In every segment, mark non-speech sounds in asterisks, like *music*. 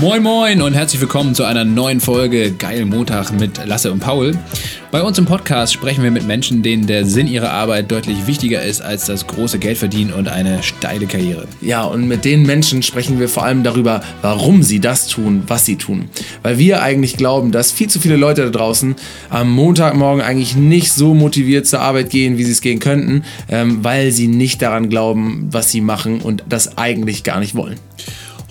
Moin Moin und herzlich willkommen zu einer neuen Folge Geil Montag mit Lasse und Paul. Bei uns im Podcast sprechen wir mit Menschen, denen der Sinn ihrer Arbeit deutlich wichtiger ist als das große Geldverdienen und eine steile Karriere. Ja, und mit den Menschen sprechen wir vor allem darüber, warum sie das tun, was sie tun. Weil wir eigentlich glauben, dass viel zu viele Leute da draußen am Montagmorgen eigentlich nicht so motiviert zur Arbeit gehen, wie sie es gehen könnten, ähm, weil sie nicht daran glauben, was sie machen und das eigentlich gar nicht wollen.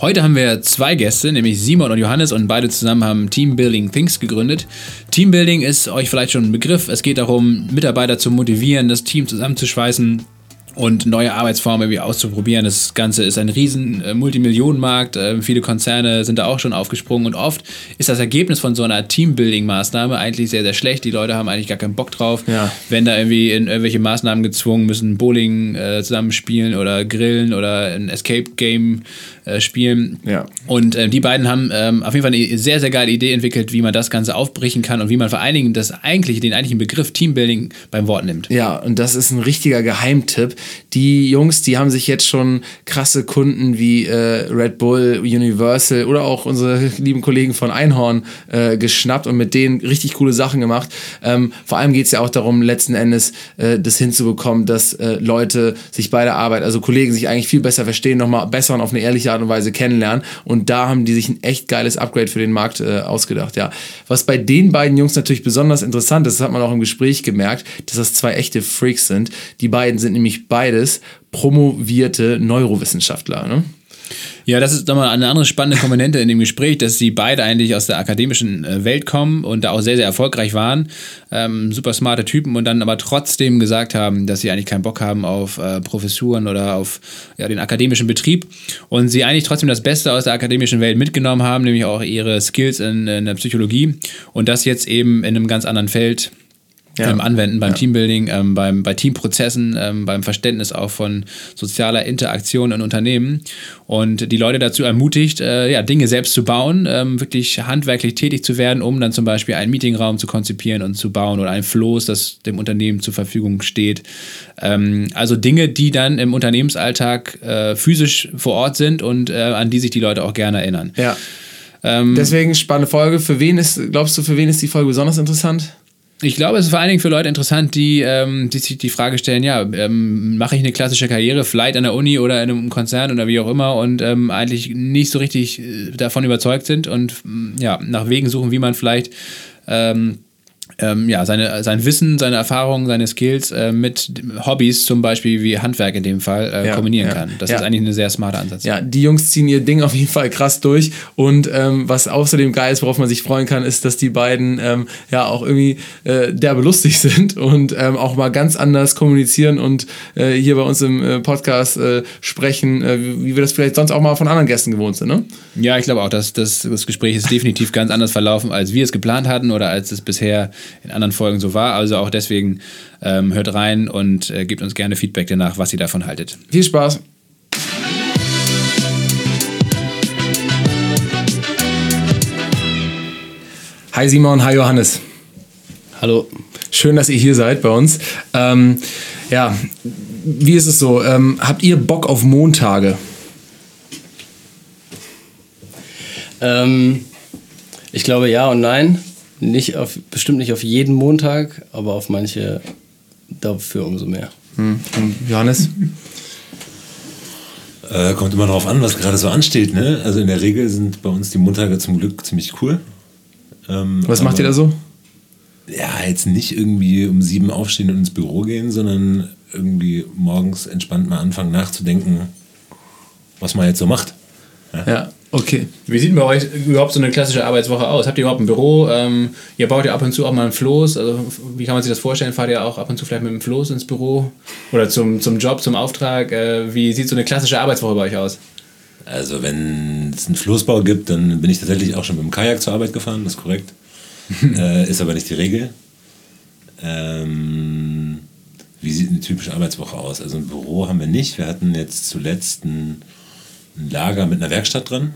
Heute haben wir zwei Gäste, nämlich Simon und Johannes und beide zusammen haben Teambuilding Things gegründet. Teambuilding ist euch vielleicht schon ein Begriff. Es geht darum, Mitarbeiter zu motivieren, das Team zusammenzuschweißen und neue Arbeitsformen irgendwie auszuprobieren. Das Ganze ist ein riesen äh, Multimillionenmarkt. Äh, viele Konzerne sind da auch schon aufgesprungen und oft ist das Ergebnis von so einer Teambuilding-Maßnahme eigentlich sehr, sehr schlecht. Die Leute haben eigentlich gar keinen Bock drauf. Ja. Wenn da irgendwie in irgendwelche Maßnahmen gezwungen müssen, Bowling äh, zusammenspielen oder grillen oder ein Escape-Game äh, spielen. Ja. Und äh, die beiden haben ähm, auf jeden Fall eine sehr, sehr geile Idee entwickelt, wie man das Ganze aufbrechen kann und wie man vor allen Dingen das eigentliche, den eigentlichen Begriff Teambuilding beim Wort nimmt. Ja, und das ist ein richtiger Geheimtipp. Die Jungs, die haben sich jetzt schon krasse Kunden wie äh, Red Bull, Universal oder auch unsere lieben Kollegen von Einhorn äh, geschnappt und mit denen richtig coole Sachen gemacht. Ähm, vor allem geht es ja auch darum, letzten Endes äh, das hinzubekommen, dass Leute sich bei der Arbeit, also Kollegen sich eigentlich viel besser verstehen, nochmal besser und auf eine ehrliche Art und Weise kennenlernen. Und da haben die sich ein echt geiles Upgrade für den Markt äh, ausgedacht. Ja. Was bei den beiden Jungs natürlich besonders interessant ist, das hat man auch im Gespräch gemerkt, dass das zwei echte Freaks sind. Die beiden sind nämlich beides promovierte Neurowissenschaftler. Ne? Ja, das ist nochmal eine andere spannende Komponente in dem Gespräch, dass sie beide eigentlich aus der akademischen äh, Welt kommen und da auch sehr, sehr erfolgreich waren. Ähm, super smarte Typen und dann aber trotzdem gesagt haben, dass sie eigentlich keinen Bock haben auf äh, Professuren oder auf ja, den akademischen Betrieb und sie eigentlich trotzdem das Beste aus der akademischen Welt mitgenommen haben, nämlich auch ihre Skills in, in der Psychologie und das jetzt eben in einem ganz anderen Feld Ja. ähm, anwenden beim Ja. Teambuilding, ähm, beim, bei Teamprozessen, ähm, beim Verständnis auch von sozialer Interaktion in Unternehmen und die Leute dazu ermutigt, äh, ja, Dinge selbst zu bauen, ähm, wirklich handwerklich tätig zu werden, um dann zum Beispiel einen Meetingraum zu konzipieren und zu bauen oder ein Floß, das dem Unternehmen zur Verfügung steht. Ähm, also Dinge, die dann im Unternehmensalltag äh, physisch vor Ort sind und äh, an die sich die Leute auch gerne erinnern. Ja. Ähm, Deswegen spannende Folge. Für wen ist, glaubst du, für wen ist die Folge besonders interessant? Ich glaube, es ist vor allen Dingen für Leute interessant, die, ähm, die sich die Frage stellen, ja, ähm, mache ich eine klassische Karriere, vielleicht an der Uni oder in einem Konzern oder wie auch immer und ähm, eigentlich nicht so richtig äh, davon überzeugt sind und ja, nach Wegen suchen, wie man vielleicht ähm, ähm, ja, seine, sein Wissen, seine Erfahrungen, seine Skills äh, mit Hobbys, zum Beispiel wie Handwerk in dem Fall, äh, Ja, kombinieren ja, kann. Das ja. ist eigentlich ein sehr smarter Ansatz. Ja, die Jungs ziehen ihr Ding auf jeden Fall krass durch. Und ähm, was außerdem geil ist, worauf man sich freuen kann, ist, dass die beiden ähm, ja auch irgendwie äh, derbe lustig *laughs* sind und ähm, auch mal ganz anders kommunizieren und äh, hier bei uns im äh, Podcast äh, sprechen, wie wir das vielleicht sonst auch mal von anderen Gästen gewohnt sind. Ne? Ja, ich glaube auch, dass das, das Gespräch ist definitiv ganz anders verlaufen, als wir es geplant hatten oder als es bisher in anderen Folgen so war. Also auch deswegen ähm, hört rein und äh, gebt uns gerne Feedback danach, was ihr davon haltet. Viel Spaß. Hi Simon, hi Johannes. Hallo. Schön, dass ihr hier seid bei uns. Ähm, ja, wie ist es so? Ähm, habt ihr Bock auf Montage? Ähm, ich glaube ja und nein. Nicht auf, bestimmt nicht auf jeden Montag, aber auf manche dafür umso mehr. Hm. Und Johannes? Äh, kommt immer darauf an, was gerade so ansteht. Ne? Also in der Regel sind bei uns die Montage zum Glück ziemlich cool. Ähm, Was macht ihr da so? Ja, jetzt nicht irgendwie um sieben aufstehen und ins Büro gehen, sondern irgendwie morgens entspannt mal anfangen nachzudenken, was man jetzt so macht. Ja, okay. Wie sieht bei euch überhaupt so eine klassische Arbeitswoche aus? Habt ihr überhaupt ein Büro? Ähm, ihr baut ja ab und zu auch mal ein Floß. Also wie kann man sich das vorstellen? Fahrt ihr auch ab und zu vielleicht mit dem Floß ins Büro? Oder zum, zum Job, zum Auftrag? Äh, wie sieht so eine klassische Arbeitswoche bei euch aus? Also wenn es einen Floßbau gibt, dann bin ich tatsächlich auch schon mit dem Kajak zur Arbeit gefahren, das ist korrekt. *laughs* äh, ist aber nicht die Regel. Ähm, wie sieht eine typische Arbeitswoche aus? Also ein Büro haben wir nicht. Wir hatten jetzt zuletzt ein, ein Lager mit einer Werkstatt dran.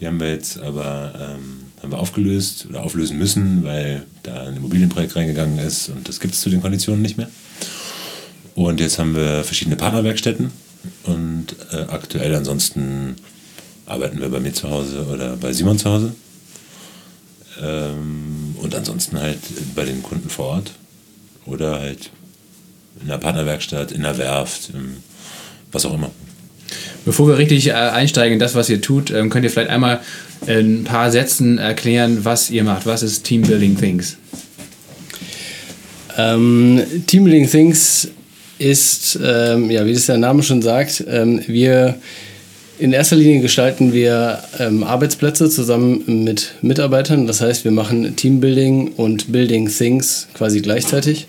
Die haben wir jetzt aber ähm, haben wir aufgelöst oder auflösen müssen, weil da ein Immobilienprojekt reingegangen ist und das gibt es zu den Konditionen nicht mehr. Und jetzt haben wir verschiedene Partnerwerkstätten und äh, aktuell ansonsten arbeiten wir bei mir zu Hause oder bei Simon zu Hause. Ähm, und ansonsten halt bei den Kunden vor Ort oder halt in der Partnerwerkstatt, in der Werft, was auch immer. Bevor wir richtig äh, einsteigen in das, was ihr tut, ähm, könnt ihr vielleicht einmal in ein paar Sätzen erklären, was ihr macht. Was ist Team Building Things? Ähm, Team Building Things ist, ähm, ja, wie das der Name schon sagt, ähm, wir in erster Linie gestalten wir ähm, Arbeitsplätze zusammen mit Mitarbeitern. Das heißt, wir machen Teambuilding und Building Things quasi gleichzeitig.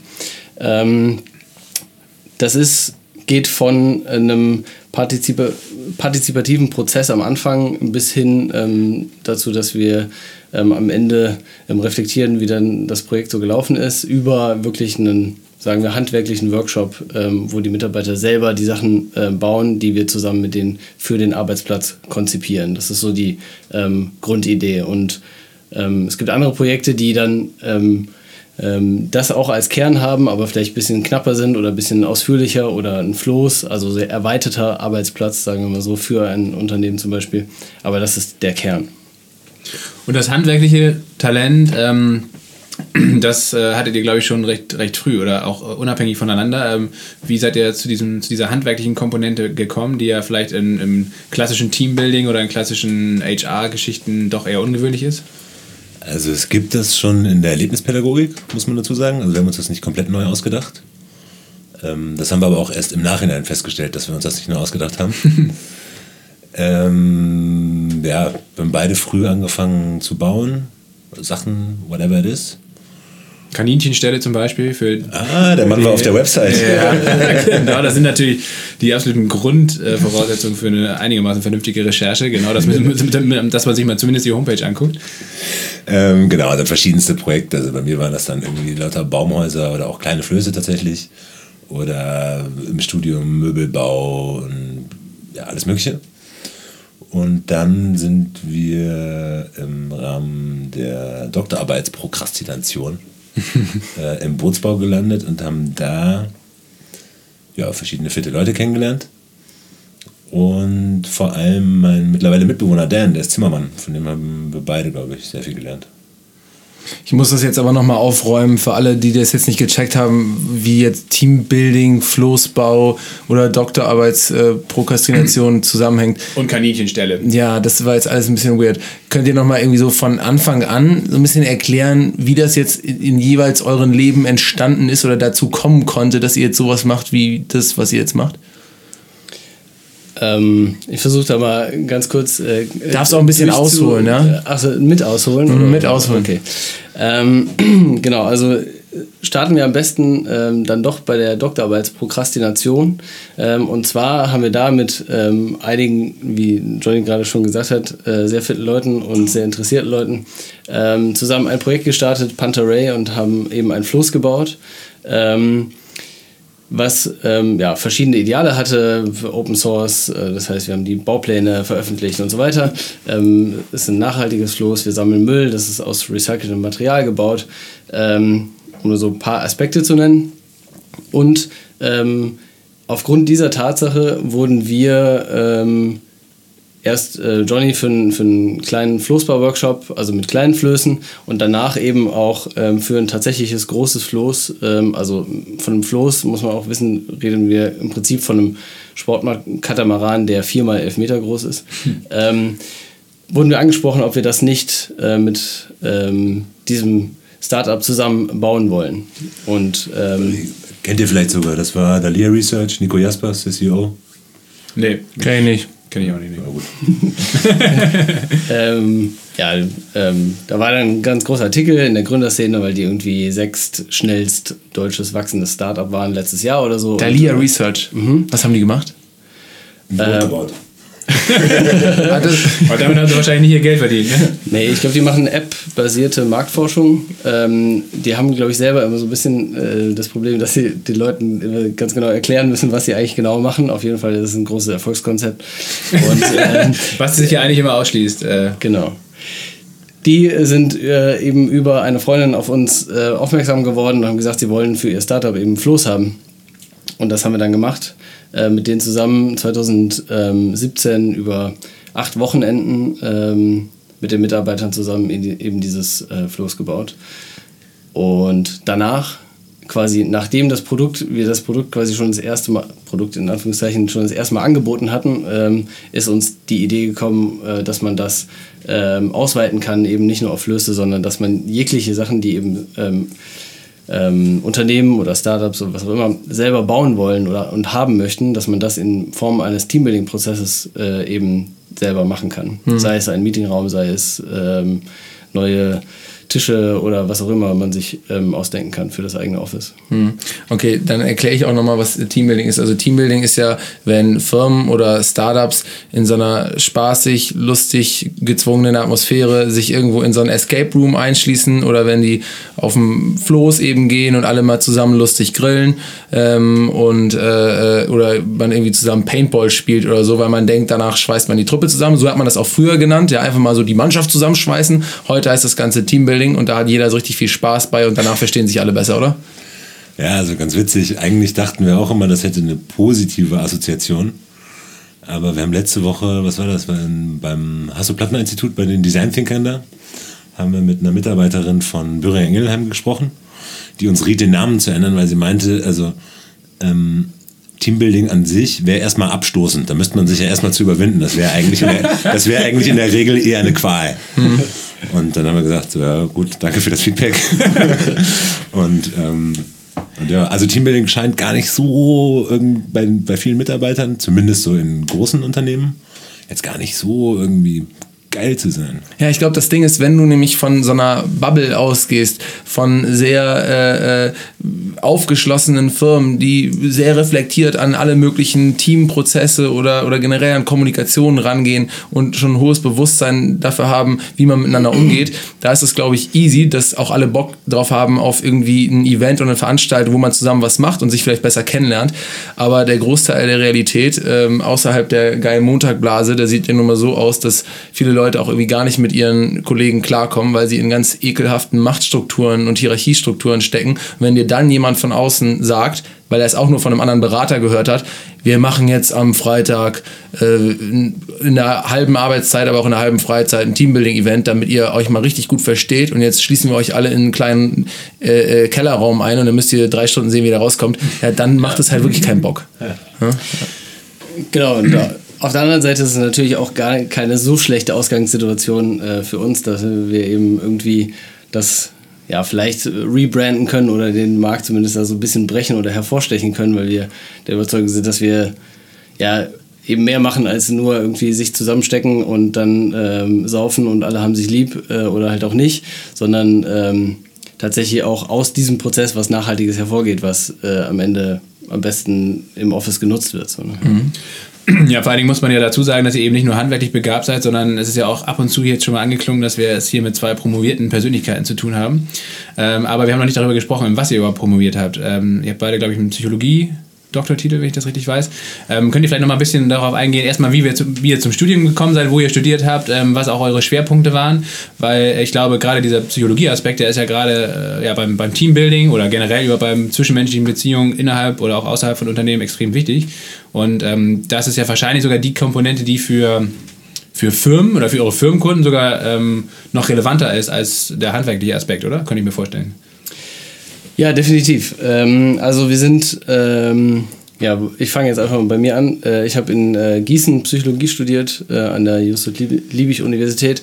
Das ist, geht von einem partizipa partizipativen Prozess am Anfang bis hin ähm, dazu, dass wir ähm, am Ende ähm, reflektieren, wie dann das Projekt so gelaufen ist, über wirklich einen, sagen wir, handwerklichen Workshop, ähm, wo die Mitarbeiter selber die Sachen äh, bauen, die wir zusammen mit denen für den Arbeitsplatz konzipieren. Das ist so die ähm, Grundidee. Und ähm, es gibt andere Projekte, die dann das auch als Kern haben, aber vielleicht ein bisschen knapper sind oder ein bisschen ausführlicher oder ein Floß, also sehr erweiterter Arbeitsplatz, sagen wir mal so, für ein Unternehmen zum Beispiel. Aber das ist der Kern. Und das handwerkliche Talent, ähm, *clears throat* das äh, hattet ihr, glaube ich, schon recht, recht früh oder auch äh, unabhängig voneinander. Ähm, wie seid ihr zu, diesem, zu dieser handwerklichen Komponente gekommen, die ja vielleicht in, im klassischen Teambuilding oder in klassischen HR-Geschichten doch eher ungewöhnlich ist? Also es gibt das schon in der Erlebnispädagogik, muss man dazu sagen. Also wir haben uns das nicht komplett neu ausgedacht. Ähm, das haben wir aber auch erst im Nachhinein festgestellt, dass wir uns das nicht neu ausgedacht haben. *laughs* ähm, ja, wir haben beide früh angefangen zu bauen, Sachen, whatever it is. Kaninchenstelle zum Beispiel. Für ah, der Mann die, war auf der Website. Ja, *laughs* genau, das sind natürlich die absoluten Grundvoraussetzungen für eine einigermaßen vernünftige Recherche. Genau, das, dass man sich mal zumindest die Homepage anguckt. Ähm, genau, also verschiedenste Projekte. Also bei mir waren das dann irgendwie lauter Baumhäuser oder auch kleine Flöße tatsächlich. Oder im Studium Möbelbau und ja, alles Mögliche. Und dann sind wir im Rahmen der Doktorarbeitsprokrastination *laughs* äh, im Bootsbau gelandet und haben da ja, verschiedene fitte Leute kennengelernt. Und vor allem mein mittlerweile Mitbewohner Dan, der ist Zimmermann, von dem haben wir beide, glaube ich, sehr viel gelernt. Ich muss das jetzt aber nochmal aufräumen für alle, die das jetzt nicht gecheckt haben, wie jetzt Teambuilding, Floßbau oder Doktorarbeitsprokrastination äh, *clears throat* zusammenhängt. Und Kaninchenstelle. Ja, das war jetzt alles ein bisschen weird. Könnt ihr nochmal irgendwie so von Anfang an so ein bisschen erklären, wie das jetzt in, in jeweils euren Leben entstanden ist oder dazu kommen konnte, dass ihr jetzt sowas macht wie das, was ihr jetzt macht? Ähm, ich versuche da mal ganz kurz. Äh, Darfst auch ein bisschen ausholen, ja? Achso, mit ausholen? Mhm, mit ausholen. Okay. Ähm, *clears throat* genau, also starten wir am besten ähm, dann doch bei der Doktorarbeitsprokrastination. Ähm, und zwar haben wir da mit ähm, einigen, wie Johnny gerade schon gesagt hat, äh, sehr fitten Leuten und sehr interessierten Leuten ähm, zusammen ein Projekt gestartet, Panther Ray, und haben eben ein Floß gebaut. Ähm, was ähm, ja, verschiedene Ideale hatte für Open Source. Äh, das heißt, wir haben die Baupläne veröffentlicht und so weiter. Ähm, ist ein nachhaltiges Floß, wir sammeln Müll, das ist aus recyceltem Material gebaut, ähm, um nur so ein paar Aspekte zu nennen. Und ähm, aufgrund dieser Tatsache wurden wir ähm, erst äh, Johnny für, für einen kleinen Floßbau-Workshop, also mit kleinen Flößen und danach eben auch ähm, für ein tatsächliches großes Floß. Ähm, also von einem Floß muss man auch wissen, reden wir im Prinzip von einem Sportkatamaran, der viermal elf Meter groß ist. Hm. Ähm, wurden wir angesprochen, ob wir das nicht äh, mit ähm, diesem Startup zusammen bauen wollen. Und, ähm, Kennt ihr vielleicht sogar, das war Dalia Research, Nico Jaspers, der CEO. Nee, kenn ich nicht. Kenne ich auch nicht. Nee. gut. *laughs* *laughs* ähm, ja, ähm, da war dann ein ganz großer Artikel in der Gründerszene, weil die irgendwie sechst schnellst deutsches wachsendes Startup waren letztes Jahr oder so. Dalia Research. Mhm. Was haben die gemacht? Äh, *laughs* Aber damit haben sie wahrscheinlich nicht ihr Geld verdient. Ne? Nee, ich glaube, die machen App-basierte Marktforschung. Ähm, die haben, glaube ich, selber immer so ein bisschen äh, das Problem, dass sie den Leuten ganz genau erklären müssen, was sie eigentlich genau machen. Auf jeden Fall ist es ein großes Erfolgskonzept. Und, *laughs* ähm, was sich ja eigentlich immer ausschließt. Äh. Genau. Die sind äh, eben über eine Freundin auf uns äh, aufmerksam geworden und haben gesagt, sie wollen für ihr Startup eben Floß haben. Und das haben wir dann gemacht. Äh, mit denen zusammen 2017 über acht Wochenenden ähm, mit den Mitarbeitern zusammen eben dieses äh, Floß gebaut. Und danach quasi nachdem das Produkt, wir das Produkt quasi schon das erste Mal, Produkt in Anführungszeichen schon das erste Mal angeboten hatten, ähm, ist uns die Idee gekommen, äh, dass man das ähm, ausweiten kann, eben nicht nur auf Flöße, sondern dass man jegliche Sachen, die eben ähm, Unternehmen oder Startups oder was auch immer selber bauen wollen oder und haben möchten, dass man das in Form eines Teambuilding-Prozesses äh, eben selber machen kann. Mhm. Sei es ein Meetingraum, sei es ähm, neue Tische oder was auch immer man sich ähm, ausdenken kann für das eigene Office. Hm. Okay, dann erkläre ich auch nochmal, was Teambuilding ist. Also Teambuilding ist ja, wenn Firmen oder Startups in so einer spaßig, lustig gezwungenen Atmosphäre sich irgendwo in so einen Escape Room einschließen oder wenn die auf dem Floß eben gehen und alle mal zusammen lustig grillen ähm, und äh, oder man irgendwie zusammen Paintball spielt oder so, weil man denkt, danach schweißt man die Truppe zusammen. So hat man das auch früher genannt, ja, einfach mal so die Mannschaft zusammenschweißen. Heute heißt das ganze Teambuilding Bodybuilding und da hat jeder so richtig viel Spaß bei und danach verstehen sich alle besser, oder? Ja, also ganz witzig. Eigentlich dachten wir auch immer, das hätte eine positive Assoziation. Aber wir haben letzte Woche, was war das, beim Hasso-Plattner-Institut bei den Design-Thinkern da, haben wir mit einer Mitarbeiterin von Bürger Engelheim gesprochen, die uns riet, den Namen zu ändern, weil sie meinte, also ähm, Teambuilding an sich wäre erstmal abstoßend. Da müsste man sich ja erstmal zu überwinden. Das wäre eigentlich, wär eigentlich in der Regel eher eine Qual. Hm. Und dann haben wir gesagt, so, ja gut, danke für das Feedback. *laughs* und, ähm, und ja, also Teambuilding scheint gar nicht so bei, bei vielen Mitarbeitern, zumindest so in großen Unternehmen, jetzt gar nicht so irgendwie geil zu sein. Ja, ich glaube, das Ding ist, wenn du nämlich von so einer Bubble ausgehst, von sehr äh, äh, aufgeschlossenen Firmen, die sehr reflektiert an alle möglichen Teamprozesse oder, oder generell an Kommunikation rangehen und schon ein hohes Bewusstsein dafür haben, wie man miteinander *clears throat* umgeht, da ist es, glaube ich, easy, dass auch alle Bock drauf haben auf irgendwie ein Event oder eine Veranstaltung, wo man zusammen was macht und sich vielleicht besser kennenlernt. Aber der Großteil der Realität ähm, außerhalb der geilen Montagblase, der sieht ja nun mal so aus, dass viele Leute Leute auch irgendwie gar nicht mit ihren Kollegen klarkommen, weil sie in ganz ekelhaften Machtstrukturen und Hierarchiestrukturen stecken. Und wenn dir dann jemand von außen sagt, weil er es auch nur von einem anderen Berater gehört hat, wir machen jetzt am Freitag äh, in der halben Arbeitszeit, aber auch in der halben Freizeit ein Teambuilding-Event, damit ihr euch mal richtig gut versteht. Und jetzt schließen wir euch alle in einen kleinen äh, äh Kellerraum ein und dann müsst ihr drei Stunden sehen, wie der rauskommt. Ja, dann macht es halt wirklich keinen Bock. Ja. Ja? Genau, und da auf der anderen Seite ist es natürlich auch gar keine so schlechte Ausgangssituation äh, für uns, dass wir eben irgendwie das ja, vielleicht rebranden können oder den Markt zumindest da so ein bisschen brechen oder hervorstechen können, weil wir der Überzeugung sind, dass wir ja eben mehr machen als nur irgendwie sich zusammenstecken und dann ähm, saufen und alle haben sich lieb äh, oder halt auch nicht, sondern ähm, tatsächlich auch aus diesem Prozess was Nachhaltiges hervorgeht, was äh, am Ende am besten im Office genutzt wird. So, ne? mhm. *clears throat* Ja, vor allen Dingen muss man ja dazu sagen, dass ihr eben nicht nur handwerklich begabt seid, sondern es ist ja auch ab und zu jetzt schon mal angeklungen, dass wir es hier mit zwei promovierten Persönlichkeiten zu tun haben. Ähm, aber wir haben noch nicht darüber gesprochen, was ihr überhaupt promoviert habt. Ähm, ihr habt beide, glaube ich, mit Psychologie Doktortitel, wenn ich das richtig weiß. Ähm, könnt ihr vielleicht noch mal ein bisschen darauf eingehen, erstmal, wie, wir zu, wie ihr zum Studium gekommen seid, wo ihr studiert habt, ähm, was auch eure Schwerpunkte waren, weil ich glaube, gerade dieser Psychologie-Aspekt, der ist ja gerade äh, ja, beim, beim Teambuilding oder generell über beim zwischenmenschlichen Beziehungen innerhalb oder auch außerhalb von Unternehmen extrem wichtig. Und ähm, das ist ja wahrscheinlich sogar die Komponente, die für für Firmen oder für eure Firmenkunden sogar ähm, noch relevanter ist als der handwerkliche Aspekt, oder? Könnte ich mir vorstellen. Ja, definitiv. Ähm, also wir sind, ähm, ja, ich fange jetzt einfach mal bei mir an. Äh, ich habe in äh, Gießen Psychologie studiert äh, an der Justus Liebig Universität.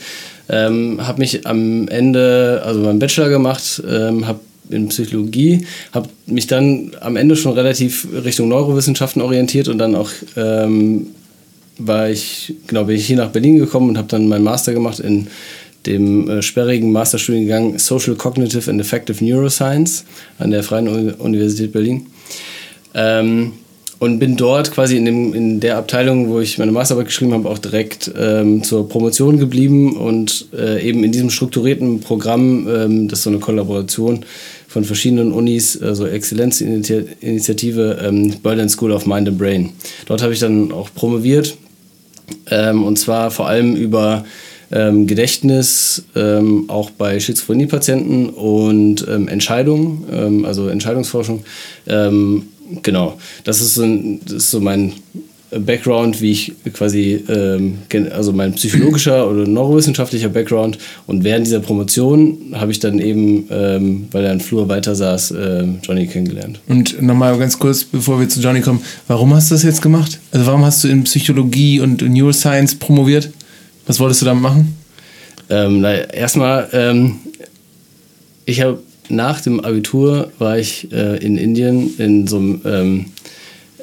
Ähm, habe mich am Ende, also meinen Bachelor gemacht, ähm, habe in Psychologie, habe mich dann am Ende schon relativ Richtung Neurowissenschaften orientiert und dann auch ähm, war ich, genau, bin ich hier nach Berlin gekommen und habe dann meinen Master gemacht in dem äh, sperrigen Masterstudiengang Social Cognitive and Effective Neuroscience an der Freien Universität Berlin. Ähm, und bin dort quasi in, dem, in der Abteilung, wo ich meine Masterarbeit geschrieben habe, auch direkt ähm, zur Promotion geblieben und äh, eben in diesem strukturierten Programm, ähm, das ist so eine Kollaboration von verschiedenen Unis, also Exzellenzinitiative ähm, Berlin School of Mind and Brain. Dort habe ich dann auch promoviert ähm, und zwar vor allem über ähm, Gedächtnis ähm, auch bei Schizophrenie-Patienten und ähm, Entscheidungen, ähm, also Entscheidungsforschung. Ähm, genau, das ist, so, das ist so mein Background, wie ich quasi, ähm, also mein psychologischer *clears throat* oder neurowissenschaftlicher Background. Und während dieser Promotion habe ich dann eben, weil er im Flur weiter saß, Johnny kennengelernt. Und nochmal ganz kurz, bevor wir zu Johnny kommen, warum hast du das jetzt gemacht? Also warum hast du in Psychologie und Neuroscience promoviert? Was wolltest du damit machen? Ähm, na, erstmal, ähm, ich habe nach dem Abitur war ich äh, in Indien in so einem ähm,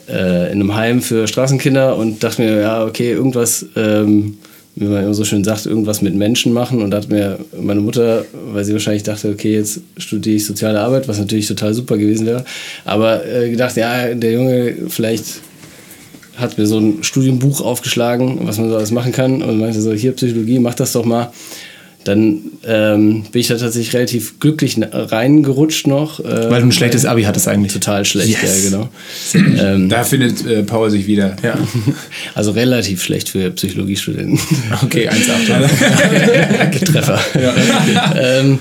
äh, in einem Heim für Straßenkinder und dachte mir, ja, okay, irgendwas, ähm, wie man immer so schön sagt, irgendwas mit Menschen machen. Und da hat mir meine Mutter, weil sie wahrscheinlich dachte, okay, jetzt studiere ich soziale Arbeit, was natürlich total super gewesen wäre, aber äh, gedacht, ja, der Junge vielleicht hat mir so ein Studienbuch aufgeschlagen, was man so alles machen kann und meinte so, hier Psychologie, mach das doch mal dann ähm, bin ich da tatsächlich relativ glücklich reingerutscht noch. Äh, Weil du ein schlechtes Abi hattest eigentlich. Total schlecht, yes. ja, genau. ähm, da findet äh, Paul sich wieder. Ja. *laughs* Also relativ schlecht für Psychologiestudenten. Okay, 1,8. *laughs* Treffer. Ja. ähm,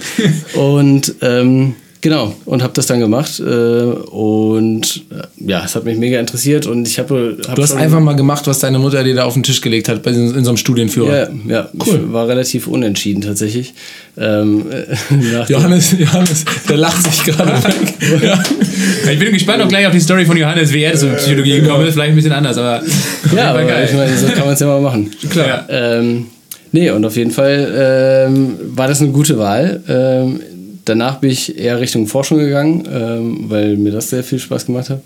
und ähm, Genau, und habe das dann gemacht. Äh, und äh, ja, es hat mich mega interessiert. Und ich habe. Hab du hast einfach mal gemacht, was deine Mutter dir da auf den Tisch gelegt hat, in, in so einem Studienführer. Ja, ja cool. Ich war relativ unentschieden tatsächlich. Ähm, *laughs* Johannes, Johannes, der lacht sich gerade *laughs* weg. ja. Ich bin gespannt auch gleich auf die Story von Johannes, wie er zur Psychologie gekommen ist. Vielleicht ein bisschen anders, aber. Ja, aber geil. ich meine, so kann man es ja mal machen. Klar. Ähm, nee, und auf jeden Fall ähm, war das eine gute Wahl. Ähm, danach bin ich eher Richtung Forschung gegangen, ähm, weil mir das sehr viel Spaß gemacht hat.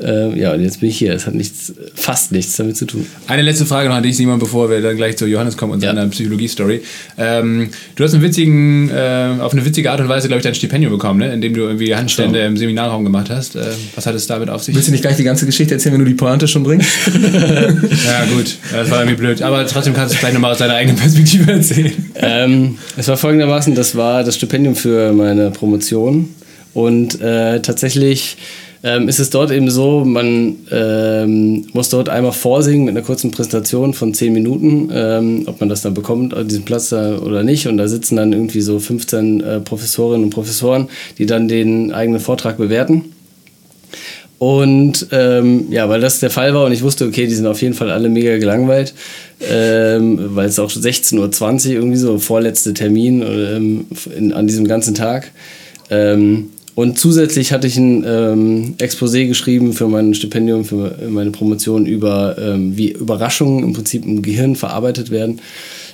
Ähm, ja, und jetzt bin ich hier. Es hat nichts, fast nichts damit zu tun. Eine letzte Frage noch an dich, Simon, bevor wir dann gleich zu Johannes kommen und ja. seiner Psychologie-Story. Ähm, du hast einen witzigen, äh, auf eine witzige Art und Weise, glaube ich, dein Stipendium bekommen, ne? indem du irgendwie Handstände so. im Seminarraum gemacht hast. Äh, was hat es damit auf sich? Willst du nicht gleich die ganze Geschichte erzählen, wenn du die Pointe schon bringst? *laughs* ja, gut. Das war irgendwie blöd. Aber trotzdem kannst du es gleich nochmal aus deiner eigenen Perspektive erzählen. Ähm, es war folgendermaßen, das war das Stipendium für meine Promotion. Und äh, tatsächlich ähm, ist es dort eben so, man ähm, muss dort einmal vorsingen mit einer kurzen Präsentation von 10 Minuten, ähm, ob man das dann bekommt, diesen Platz da oder nicht. Und da sitzen dann irgendwie so 15 äh, Professorinnen und Professoren, die dann den eigenen Vortrag bewerten. Und ähm, ja, weil das der Fall war und ich wusste, okay, die sind auf jeden Fall alle mega gelangweilt, ähm, weil es auch 16.20 Uhr irgendwie so vorletzte Termin ähm, in, an diesem ganzen Tag. Ähm, und zusätzlich hatte ich ein ähm, Exposé geschrieben für mein Stipendium, für meine Promotion über, ähm, wie Überraschungen im Prinzip im Gehirn verarbeitet werden.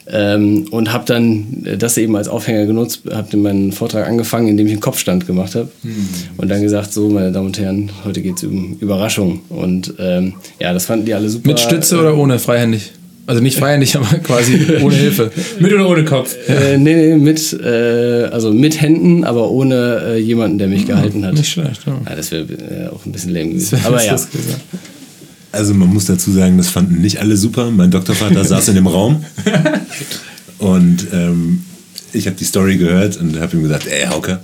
Ähm, und habe dann das eben als Aufhänger genutzt, habe meinen Vortrag angefangen, indem ich einen Kopfstand gemacht habe. Mhm. Und dann gesagt, so, meine Damen und Herren, heute geht es um Überraschungen. Und ähm, ja, das fanden die alle super. Mit Stütze oder ohne, freihändig? Also nicht freihändig, *laughs* aber quasi ohne Hilfe. mit oder ohne Kopf? Äh, nee, nee, mit, äh, also mit Händen, aber ohne äh, jemanden, der mich hm, gehalten hat. Nicht schlecht, ja. ja das wäre äh, auch ein bisschen lame *laughs* gewesen. Aber ja. Also man muss dazu sagen, das fanden nicht alle super. Mein Doktorvater *laughs* saß in dem Raum und ähm, ich habe die Story gehört und habe ihm gesagt, ey Hauke,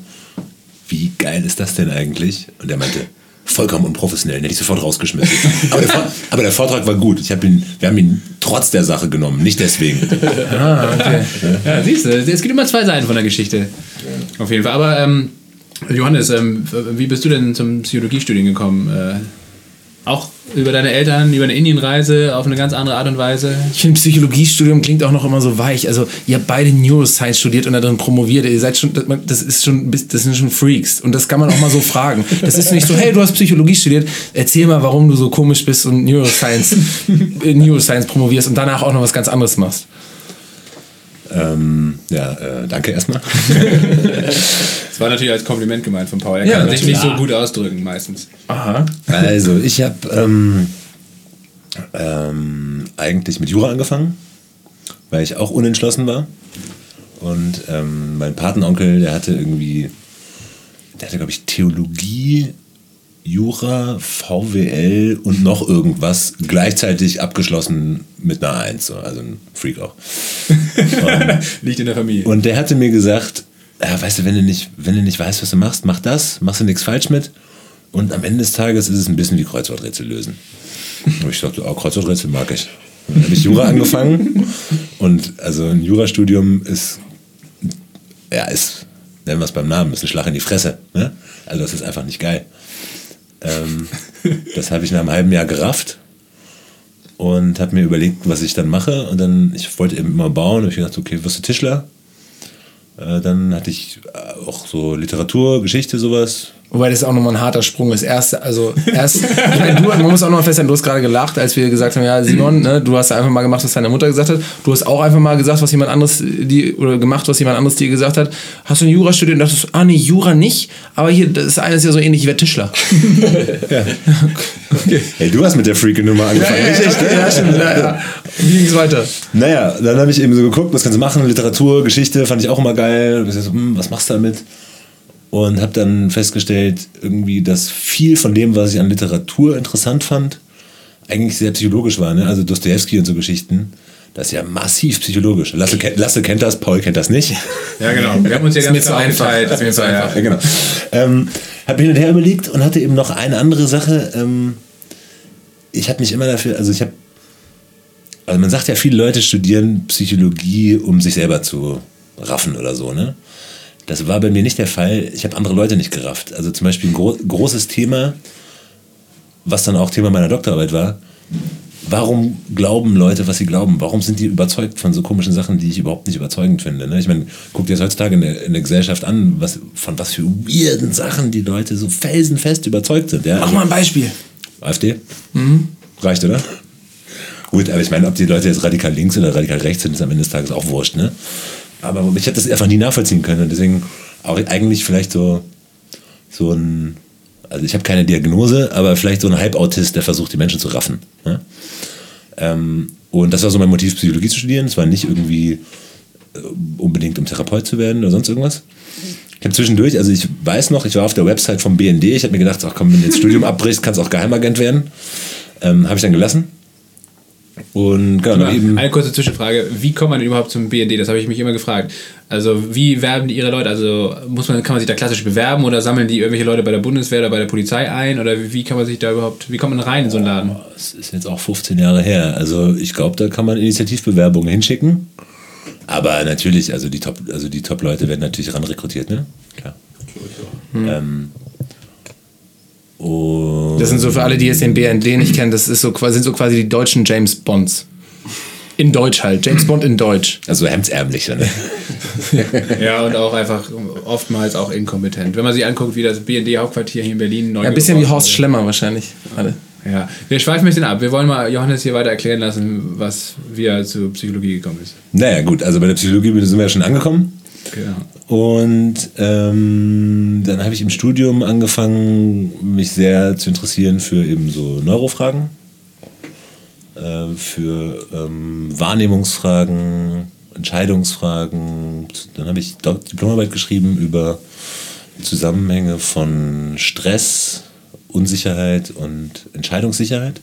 wie geil ist das denn eigentlich? Und er meinte, vollkommen unprofessionell, den hätte ich sofort rausgeschmissen. aber, der, *laughs* aber, der, Vortrag war gut. Ich hab ihn, wir haben ihn trotz der Sache genommen, nicht deswegen. *laughs* ah, okay. Ja, siehst du, es gibt immer zwei Seiten von der Geschichte. Auf jeden Fall. Aber ähm, Johannes, ähm, wie bist du denn zum Psychologiestudium gekommen? Äh, auch über deine Eltern, über eine Indienreise auf eine ganz andere Art und Weise? Ich finde, Psychologiestudium klingt auch noch immer so weich. Also, ihr habt beide Neuroscience studiert und da drin promoviert. Ihr seid schon, das ist schon, das sind schon Freaks. Und das kann man auch mal so fragen. Das ist nicht so, hey, du hast Psychologie studiert, erzähl mal, warum du so komisch bist und Neuroscience, *laughs* Neuroscience promovierst und danach auch noch was ganz anderes machst. Ähm, ja, äh, danke erstmal. *laughs* das war natürlich als Kompliment gemeint von Paul. Er ja, kann sich nicht so gut ausdrücken meistens. Aha. Also, ich habe ähm, ähm, eigentlich mit Jura angefangen, weil ich auch unentschlossen war. Und ähm, mein Patenonkel, der hatte irgendwie, der hatte, glaube ich, Theologie Jura, VWL und noch irgendwas gleichzeitig abgeschlossen mit einer Eins. Also ein Freak auch. *laughs* Liegt in der Familie. Und der hatte mir gesagt, ja, weißt du, wenn du, nicht, wenn du nicht weißt, was du machst, mach das, machst du nichts falsch mit. Und am Ende des Tages ist es ein bisschen wie Kreuzworträtsel lösen. Und ich dachte, oh, Kreuzworträtsel mag ich. Dann habe ich Jura angefangen. Und also ein Jurastudium ist, ja, ist, nennen wir es beim Namen, ist ein Schlag in die Fresse. Ne? Also das ist einfach nicht geil. Ähm, das habe ich nach einem halben Jahr gerafft und habe mir überlegt, was ich dann mache. Und dann, ich wollte eben immer bauen. Und ich gedacht, okay, wirst du Tischler? Äh, dann hatte ich auch so Literatur, Geschichte, sowas. Wobei das auch nochmal ein harter Sprung ist. Erst, also erst, ich meine, du, man muss auch noch feststellen, du hast gerade gelacht, als wir gesagt haben, ja, Simon, ne, du hast einfach mal gemacht, was deine Mutter gesagt hat. Du hast auch einfach mal gesagt, was jemand anderes die, oder gemacht, was jemand anderes dir gesagt hat. Hast du ein Jura studiert und dachtest, ah nee, Jura nicht, aber hier, das eine ist ja so ähnlich, ich werde Tischler. ja. okay. Hey, du hast mit der Freaking-Nummer angefangen, ja, ja, echt? Ne? Ja, stimmt. Ja, ja. Wie ging es weiter? Naja, dann habe ich eben so geguckt, was kannst du machen, Literatur, Geschichte, fand ich auch immer geil. So, hm, was machst du damit? Und habe dann festgestellt, irgendwie, dass viel von dem, was ich an Literatur interessant fand, eigentlich sehr psychologisch war. Ne? Also Dostoevsky und so Geschichten. Das ist ja massiv psychologisch. Lasse, Lasse kennt das, Paul kennt das nicht. Ja, genau. Wir haben uns ja ganz zu einfach. Das ist mir zu einfach. Ja, genau. Ähm, habe hin und her überlegt und hatte eben noch eine andere Sache. Ähm, ich habe mich immer dafür, also ich habe, also man sagt ja, viele Leute studieren Psychologie, um sich selber zu raffen oder so, ne? Das war bei mir nicht der Fall. Ich habe andere Leute nicht gerafft. Also zum Beispiel ein gro großes Thema, was dann auch Thema meiner Doktorarbeit war. Warum glauben Leute, was sie glauben? Warum sind die überzeugt von so komischen Sachen, die ich überhaupt nicht überzeugend finde? Ne? Ich meine, guck dir das heutzutage in der, in der Gesellschaft an, was, von was für weirden Sachen die Leute so felsenfest überzeugt sind. Ja? Mach also, mal ein Beispiel. AfD? Mhm. Reicht, oder? Gut, aber ich meine, ob die Leute jetzt radikal links oder radikal rechts sind, ist am Ende des Tages auch wurscht. Ne? Aber ich hätte das einfach nie nachvollziehen können. Und deswegen auch eigentlich vielleicht so, so ein, also ich habe keine Diagnose, aber vielleicht so ein Halbautist, der versucht, die Menschen zu raffen. Ne? Ähm, und das war so mein Motiv, Psychologie zu studieren. Es war nicht irgendwie äh, unbedingt, um Therapeut zu werden oder sonst irgendwas. Ich habe zwischendurch, also ich weiß noch, ich war auf der Website vom BND. Ich habe mir gedacht, ach komm, wenn du jetzt Studium *laughs* abbrichst, kannst du auch Geheimagent werden. Ähm, habe ich dann gelassen und genau, eben eine kurze Zwischenfrage: Wie kommt man denn überhaupt zum BND? Das habe ich mich immer gefragt. Also, wie werben die ihre Leute? Also, muss man, kann man sich da klassisch bewerben oder sammeln die irgendwelche Leute bei der Bundeswehr oder bei der Polizei ein? Oder wie kann man sich da überhaupt, wie kommt man rein in so einen Laden? Das ist jetzt auch 15 Jahre her. Also, ich glaube, da kann man Initiativbewerbungen hinschicken. Aber natürlich, also die Top, also die Top-Leute werden natürlich ran rekrutiert, ne? Klar. Hm. Ähm, und das sind so für alle, die jetzt den BND nicht kennen, das ist so, sind so quasi die deutschen James Bonds. In Deutsch halt. James Bond in Deutsch. Also hemdsärmlich, ne? *laughs* ja, und auch einfach oftmals auch inkompetent. Wenn man sich anguckt, wie das BND-Hauptquartier hier in Berlin neu Ja, ein bisschen wie Horst Schlemmer wahrscheinlich. Alle. Ja, wir schweifen ein bisschen ab. Wir wollen mal Johannes hier weiter erklären lassen, was wie er zur Psychologie gekommen ist. Naja, gut, also bei der Psychologie sind wir ja schon angekommen. Und ähm, dann habe ich im Studium angefangen, mich sehr zu interessieren für eben so Neurofragen, äh, für ähm, Wahrnehmungsfragen, Entscheidungsfragen. Dann habe ich Diplomarbeit geschrieben über Zusammenhänge von Stress, Unsicherheit und Entscheidungssicherheit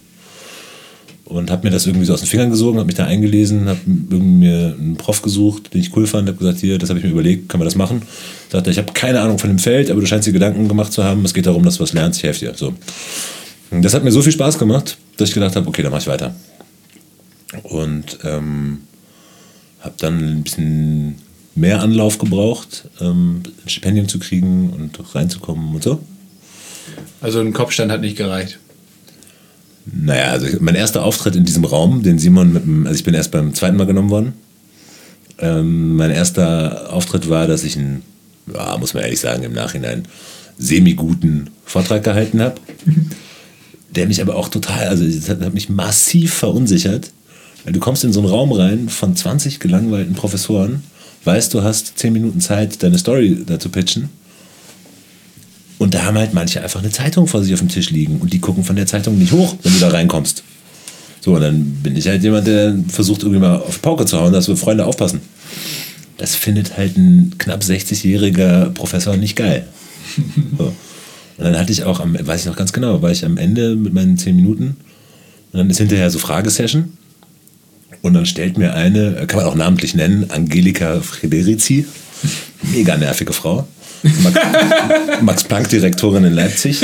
und habe mir das irgendwie so aus den Fingern gesogen, habe mich da eingelesen, habe mir einen Prof gesucht, den ich cool fand, habe gesagt, hier, das habe ich mir überlegt, können wir das machen? Sagte, ich habe keine Ahnung von dem Feld, aber du scheinst dir Gedanken gemacht zu haben, es geht darum, dass du was lernst, ich helfe dir. So. Das hat mir so viel Spaß gemacht, dass ich gedacht habe, okay, dann mache ich weiter. Und ähm, habe dann ein bisschen mehr Anlauf gebraucht, ähm, ein Stipendium zu kriegen und reinzukommen und so. Also ein Kopfstand hat nicht gereicht. Naja, also mein erster Auftritt in diesem Raum, den Simon mit dem, also ich bin erst beim zweiten Mal genommen worden. Ähm, mein erster Auftritt war, dass ich einen, ja, muss man ehrlich sagen, im Nachhinein semi-guten Vortrag gehalten habe. *laughs* Der mich aber auch total, also das hat mich massiv verunsichert. Weil du kommst in so einen Raum rein von 20 gelangweilten Professoren, weißt, du hast 10 Minuten Zeit, deine Story da zu pitchen und da haben halt manche einfach eine Zeitung vor sich auf dem Tisch liegen und die gucken von der Zeitung nicht hoch, wenn du da reinkommst. So, und dann bin ich halt jemand, der versucht irgendwie mal auf Pauke zu hauen, dass wir Freunde aufpassen. Das findet halt ein knapp 60-jähriger Professor nicht geil. So. Und dann hatte ich auch, am, weiß ich noch ganz genau, war ich am Ende mit meinen 10 Minuten und dann ist hinterher so Fragesession und dann stellt mir eine, kann man auch namentlich nennen, Angelika Frederici, mega nervige Frau Max-Planck-Direktorin in Leipzig.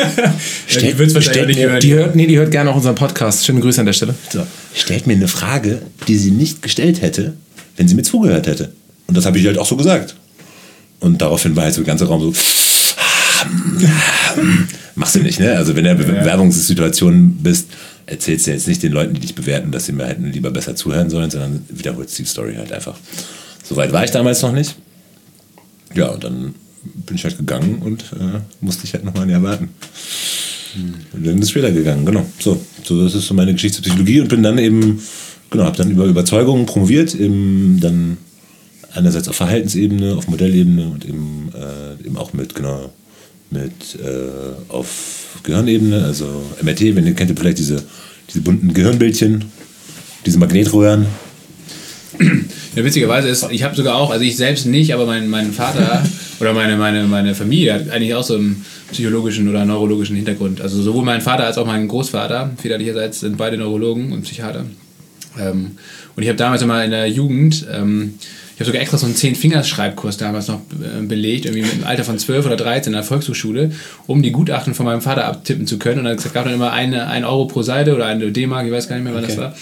Stellt, ja, die stellt nicht hören. Die hört, nee, die hört gerne auch unseren Podcast. Schöne Grüße an der Stelle. So, stellt mir eine Frage, die sie nicht gestellt hätte, wenn sie mir zugehört hätte. Und das habe ich halt auch so gesagt. Und daraufhin war halt so der ganze Raum so. Machst du nicht, ne? Also wenn du in der Bewerbungssituation bist, erzählst ja jetzt nicht den Leuten, die dich bewerten, dass sie mir hätten lieber besser zuhören sollen, sondern wiederholst die Story halt einfach. Soweit war ich damals noch nicht. Ja, und dann bin ich halt gegangen und äh, musste ich halt noch mal ein Jahr warten. Und dann ist es später gegangen, genau. So, so das ist so meine Geschichte zur Psychologie und bin dann eben, genau, habe dann über Überzeugungen promoviert, eben dann einerseits auf Verhaltensebene, auf Modellebene und eben, äh, eben auch mit, genau, mit äh, auf Gehirnebene, also MRT, wenn ihr kennt ihr vielleicht diese, diese bunten Gehirnbildchen, diese Magnetröhren. Ja, witzigerweise ist, ich habe sogar auch, also ich selbst nicht, aber mein, mein Vater *laughs* oder meine, meine, meine Familie hat eigentlich auch so einen psychologischen oder neurologischen Hintergrund. Also sowohl mein Vater als auch mein Großvater, väterlicherseits, sind beide Neurologen und Psychiater. Ähm, und ich habe damals immer in der Jugend, ähm, ich habe sogar extra so einen Zehn-Fingers-Schreibkurs damals noch äh, belegt, irgendwie einem Alter von 12 oder 13 in der Volkshochschule, um die Gutachten von meinem Vater abtippen zu können. Und dann gab dann immer eine, ein Euro pro Seite oder eine D-Mark, ich weiß gar nicht mehr, wann das war.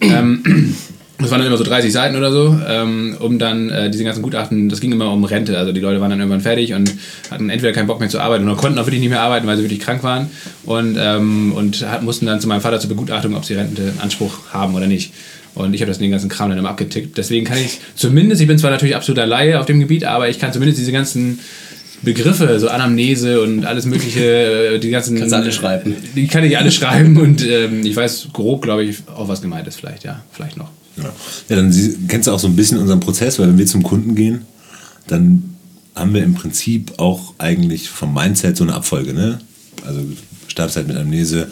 Ähm, das waren dann immer so 30 Seiten oder so, ähm, um dann äh, diese ganzen Gutachten, das ging immer um Rente. Also die Leute waren dann irgendwann fertig und hatten entweder keinen Bock mehr zu arbeiten oder konnten auch wirklich nicht mehr arbeiten, weil sie wirklich krank waren und, ähm, und hat, mussten dann zu meinem Vater zur Begutachtung, ob sie Rentenanspruch haben oder nicht. Und ich habe das den ganzen Kram dann immer abgetickt. Deswegen kann ich zumindest, ich bin zwar natürlich absoluter Laie auf dem Gebiet, aber ich kann zumindest diese ganzen Begriffe, so Anamnese und alles mögliche, äh, die ganzen... Kannst du alle schreiben. Die kann ich alle schreiben und ähm, ich weiß grob, glaube ich, auch was gemeint ist vielleicht, ja, vielleicht noch. Ja, ja dann kennst du auch so ein bisschen unseren Prozess, weil wenn wir zum Kunden gehen, dann haben wir im Prinzip auch eigentlich vom Mindset so eine Abfolge, ne? Also Stabszeit mit Amnese,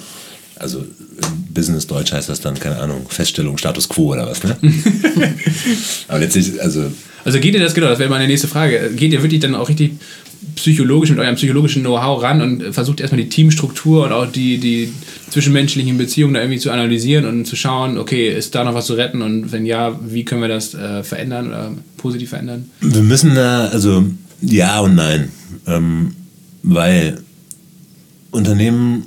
also im Business Deutsch heißt das dann, keine Ahnung, Feststellung, Status Quo oder was, ne? *laughs* Aber letztlich, also Also geht ihr das, genau, das wäre meine nächste Frage. Geht ihr wirklich dann auch richtig psychologisch mit eurem psychologischen Know-how ran und versucht erstmal die Teamstruktur und auch die, die zwischenmenschlichen Beziehungen da irgendwie zu analysieren und zu schauen, okay, ist da noch was zu retten und wenn ja, wie können wir das äh, verändern oder positiv verändern? Wir müssen da, also ja und nein. Ähm, weil Unternehmen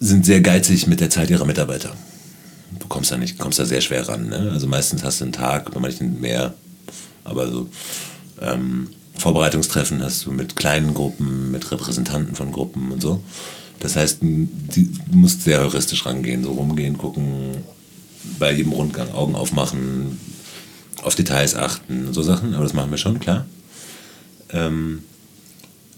sind sehr geizig mit der Zeit ihrer Mitarbeiter. Du kommst da nicht, kommst da sehr schwer ran. Ne? Also meistens hast du einen Tag, bei manchen mehr, aber so ähm, Vorbereitungstreffen hast du mit kleinen Gruppen, mit Repräsentanten von Gruppen und so. Das heißt, du musst sehr heuristisch rangehen, so rumgehen, gucken, bei jedem Rundgang Augen aufmachen, auf Details achten, so Sachen, aber das machen wir schon, klar. Ähm,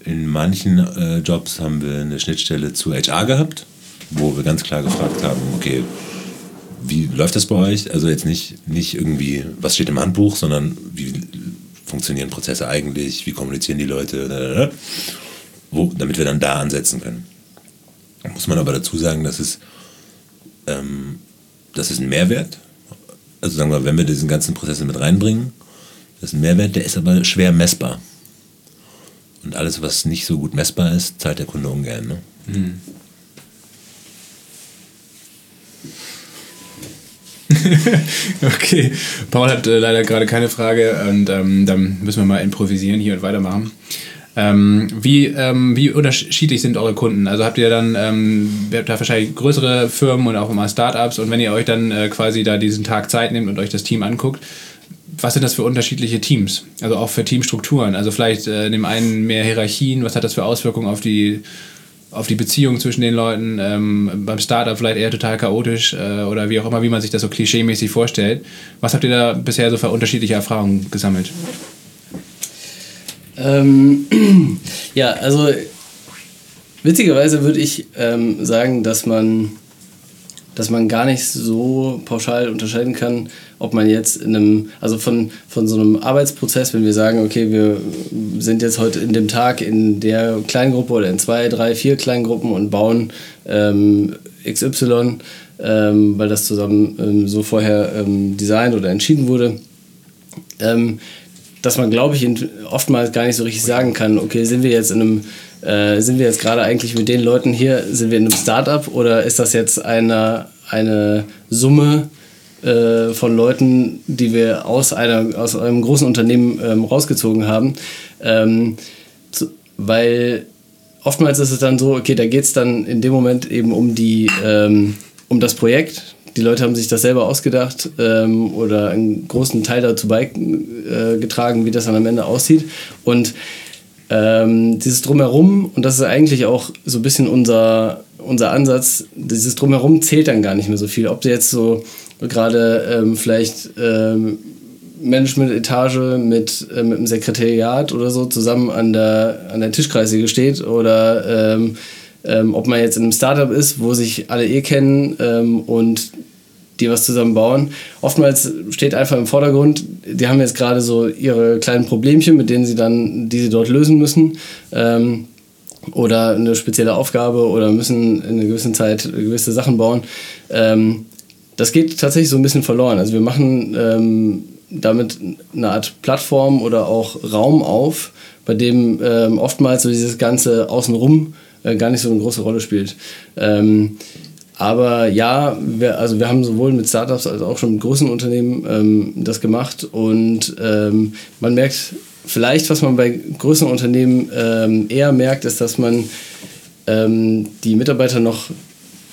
in manchen äh, Jobs haben wir eine Schnittstelle zu HR gehabt, wo wir ganz klar gefragt haben, okay, wie läuft das bei euch? Also jetzt nicht, nicht irgendwie, was steht im Handbuch, sondern wie funktionieren Prozesse eigentlich, wie kommunizieren die Leute, wo, damit wir dann da ansetzen können. Muss man aber dazu sagen, dass es, ähm, das ist ein Mehrwert. Also sagen wir, wenn wir diesen ganzen Prozess mit reinbringen, das ist ein Mehrwert, der ist aber schwer messbar. Und alles, was nicht so gut messbar ist, zahlt der Kunde ungern. Ne? *laughs* okay, Paul hat äh, leider gerade keine Frage und ähm, dann müssen wir mal improvisieren hier und weitermachen. Ähm, wie, ähm, wie unterschiedlich sind eure Kunden? Also habt ihr dann, ähm, ihr habt da wahrscheinlich größere Firmen und auch immer Startups und wenn ihr euch dann äh, quasi da diesen Tag Zeit nehmt und euch das Team anguckt, was sind das für unterschiedliche Teams? Also auch für Teamstrukturen? Also vielleicht äh, dem einen mehr Hierarchien, was hat das für Auswirkungen auf die, auf die Beziehung zwischen den Leuten? Ähm, beim Startup vielleicht eher total chaotisch äh, oder wie auch immer, wie man sich das so klischeemäßig vorstellt. Was habt ihr da bisher so für unterschiedliche Erfahrungen gesammelt? Ähm, *clears throat* ja, also witzigerweise würde ich ähm, sagen, dass man, dass man gar nicht so pauschal unterscheiden kann, ob man jetzt in einem, also von, von so einem Arbeitsprozess, wenn wir sagen, okay, wir sind jetzt heute in dem Tag in der Kleingruppe oder in zwei, drei, vier Kleingruppen und bauen ähm, XY, ähm, weil das zusammen ähm, so vorher ähm, designt oder entschieden wurde. Ähm, dass man, glaube ich, oftmals gar nicht so richtig sagen kann, okay, sind wir jetzt in einem, äh, sind wir jetzt gerade eigentlich mit den Leuten hier, sind wir in einem Startup oder ist das jetzt eine, eine Summe äh, von Leuten, die wir aus, einer, aus einem großen Unternehmen ähm, rausgezogen haben? Ähm, zu, weil oftmals ist es dann so, okay, da geht es dann in dem Moment eben um die, ähm, um das Projekt, die Leute haben sich das selber ausgedacht ähm, oder einen großen Teil dazu beigetragen, wie das dann am Ende aussieht. Und ähm, dieses Drumherum, und das ist eigentlich auch so ein bisschen unser, unser Ansatz, dieses Drumherum zählt dann gar nicht mehr so viel. Ob du jetzt so gerade ähm, vielleicht ähm, Management-Etage mit, äh, mit dem Sekretariat oder so zusammen an der, an der Tischkreissäge steht oder ähm, ähm, ob man jetzt in einem Startup ist, wo sich alle eh kennen ähm, und die was zusammen bauen. Oftmals steht einfach im Vordergrund, die haben jetzt gerade so ihre kleinen Problemchen, mit denen sie dann, die sie dort lösen müssen. Ähm, oder eine spezielle Aufgabe oder müssen in einer gewissen Zeit gewisse Sachen bauen. Ähm, das geht tatsächlich so ein bisschen verloren. Also wir machen ähm, damit eine Art Plattform oder auch Raum auf, bei dem ähm, oftmals so dieses ganze Außenrum äh, gar nicht so eine große Rolle spielt. Ähm, aber ja, wir, also wir haben sowohl mit Startups als auch schon mit großen Unternehmen ähm, das gemacht. Und ähm, man merkt vielleicht, was man bei größeren Unternehmen ähm, eher merkt, ist, dass man ähm, die Mitarbeiter noch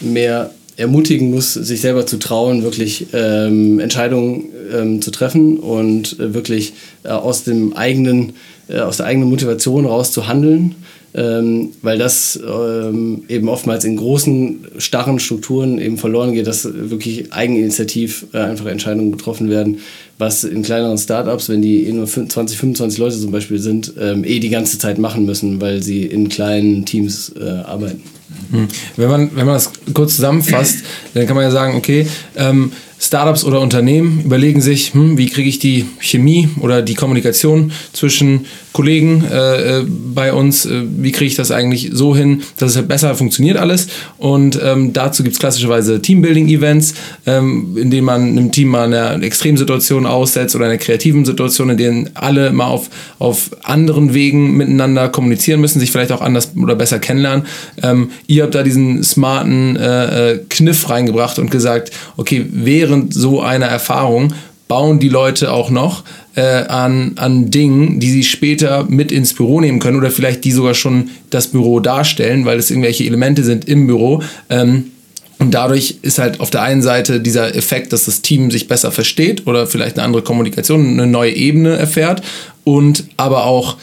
mehr ermutigen muss, sich selber zu trauen, wirklich ähm, Entscheidungen ähm, zu treffen und äh, wirklich äh, aus dem eigenen, äh, aus der eigenen Motivation raus zu handeln ähm, weil das ähm, eben oftmals in großen, starren Strukturen eben verloren geht, dass wirklich eigeninitiativ äh, einfach Entscheidungen getroffen werden, was in kleineren Startups, wenn die eh nur 20, 25 Leute zum Beispiel sind, ähm, eh die ganze Zeit machen müssen, weil sie in kleinen Teams äh, arbeiten. Hm. Wenn man, wenn man das kurz zusammenfasst, dann kann man ja sagen, okay, ähm, Startups oder Unternehmen überlegen sich, hm, wie kriege ich die Chemie oder die Kommunikation zwischen Kollegen äh, äh, bei uns, äh, wie kriege ich das eigentlich so hin, dass es halt besser funktioniert alles. Und ähm, dazu gibt es klassischerweise Teambuilding-Events, ähm, in denen man einem Team mal eine Extremsituation aussetzt oder eine kreativen Situation, in denen alle mal auf, auf anderen Wegen miteinander kommunizieren müssen, sich vielleicht auch anders oder besser kennenlernen. Ähm, ihr habt da diesen smarten äh, äh Kniff reingebracht und gesagt, okay, während so einer Erfahrung bauen die Leute auch noch äh, an, an Dingen, die sie später mit ins Büro nehmen können oder vielleicht die sogar schon das Büro darstellen, weil es irgendwelche Elemente sind im Büro. Ähm, und dadurch ist halt auf der einen Seite dieser Effekt, dass das Team sich besser versteht oder vielleicht eine andere Kommunikation, eine neue Ebene erfährt und aber auch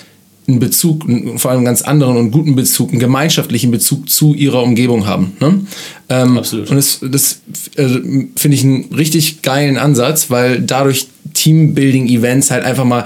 einen Bezug, vor allem einen ganz anderen und guten Bezug, einen gemeinschaftlichen Bezug zu ihrer Umgebung haben. Ne? Ähm, Absolut. Und das, das äh, finde ich einen richtig geilen Ansatz, weil dadurch Teambuilding-Events halt einfach mal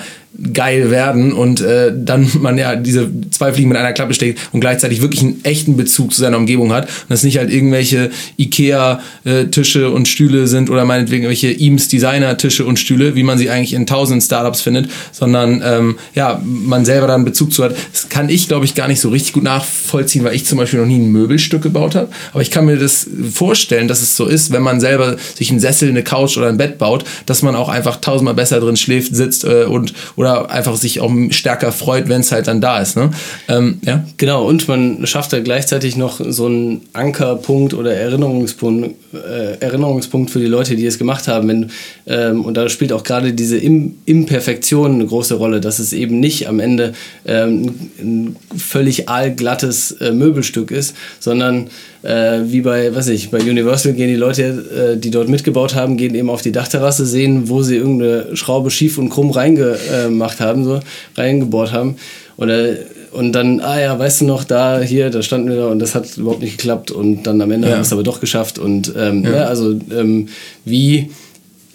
geil werden und äh, dann *laughs* man ja diese zwei Fliegen mit einer Klappe steckt und gleichzeitig wirklich einen echten Bezug zu seiner Umgebung hat und das nicht halt irgendwelche Ikea-Tische und Stühle sind oder meinetwegen irgendwelche Eames Designer-Tische und Stühle, wie man sie eigentlich in tausenden Startups findet, sondern ähm, ja, man selber da einen Bezug zu hat. Das kann ich, glaube ich, gar nicht so richtig gut nachvollziehen, weil ich zum Beispiel noch nie ein Möbelstück gebaut habe. Aber ich kann mir das vorstellen, dass es so ist, wenn man selber sich einen Sessel, eine Couch oder ein Bett baut, dass man auch einfach tausendmal besser drin schläft, sitzt äh, und oder einfach sich auch stärker freut, wenn es halt dann da ist. Ne? Ähm, ja? Genau, und man schafft da gleichzeitig noch so einen Ankerpunkt oder Erinnerungspunkt, äh, Erinnerungspunkt für die Leute, die es gemacht haben. Wenn, ähm, und da spielt auch gerade diese Im Imperfektion eine große Rolle, dass es eben nicht am Ende ähm, ein völlig aalglattes äh, Möbelstück ist, sondern äh, wie bei, was ich, bei Universal gehen die Leute, äh, die dort mitgebaut haben, gehen eben auf die Dachterrasse, sehen, wo sie irgendeine Schraube schief und krumm reingemacht haben, so reingebohrt haben. Oder und dann, ah ja, weißt du noch, da, hier, da standen wir da und das hat überhaupt nicht geklappt und dann am Ende ja. haben wir es aber doch geschafft. Und ähm, ja. ja also ähm, wie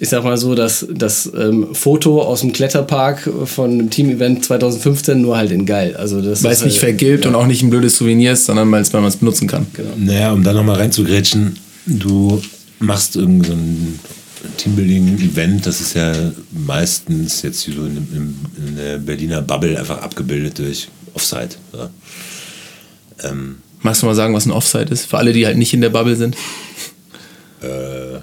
ich sag mal so, dass das ähm, Foto aus dem Kletterpark von einem Team-Event 2015 nur halt in geil. Also das weil es nicht halt, vergilbt ja. und auch nicht ein blödes Souvenir ist, sondern weil man es benutzen kann. Genau. Naja, um da nochmal reinzugrätschen, du machst irgendein so Teambuilding-Event, das ist ja meistens jetzt so in, in, in, der Berliner Bubble einfach abgebildet durch Offside. Ja. Ähm, Magst du mal sagen, was ein Offside ist? Für alle, die halt nicht in der Bubble sind. Äh,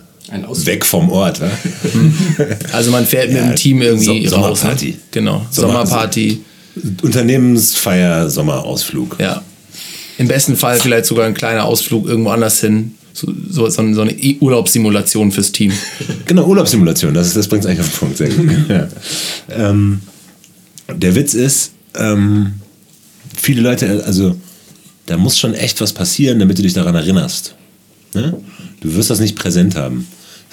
Weg vom Ort. Ja? *laughs* Also man fährt mit dem Team irgendwie so, raus. Ne? Sommerparty. Ne? Genau, Sommerparty. Unternehmensfeier, Sommerausflug. Ja. Im besten Fall vielleicht sogar ein kleiner Ausflug irgendwo anders hin. So, so, so eine Urlaubssimulation fürs Team. *laughs* Genau, Urlaubssimulation, das, das bringt es eigentlich auf den Punkt. Sehr gut. *laughs* ja. ähm, der Witz ist, ähm, viele Leute, also da muss schon echt was passieren, damit du dich daran erinnerst. Ne? Du wirst das nicht präsent haben.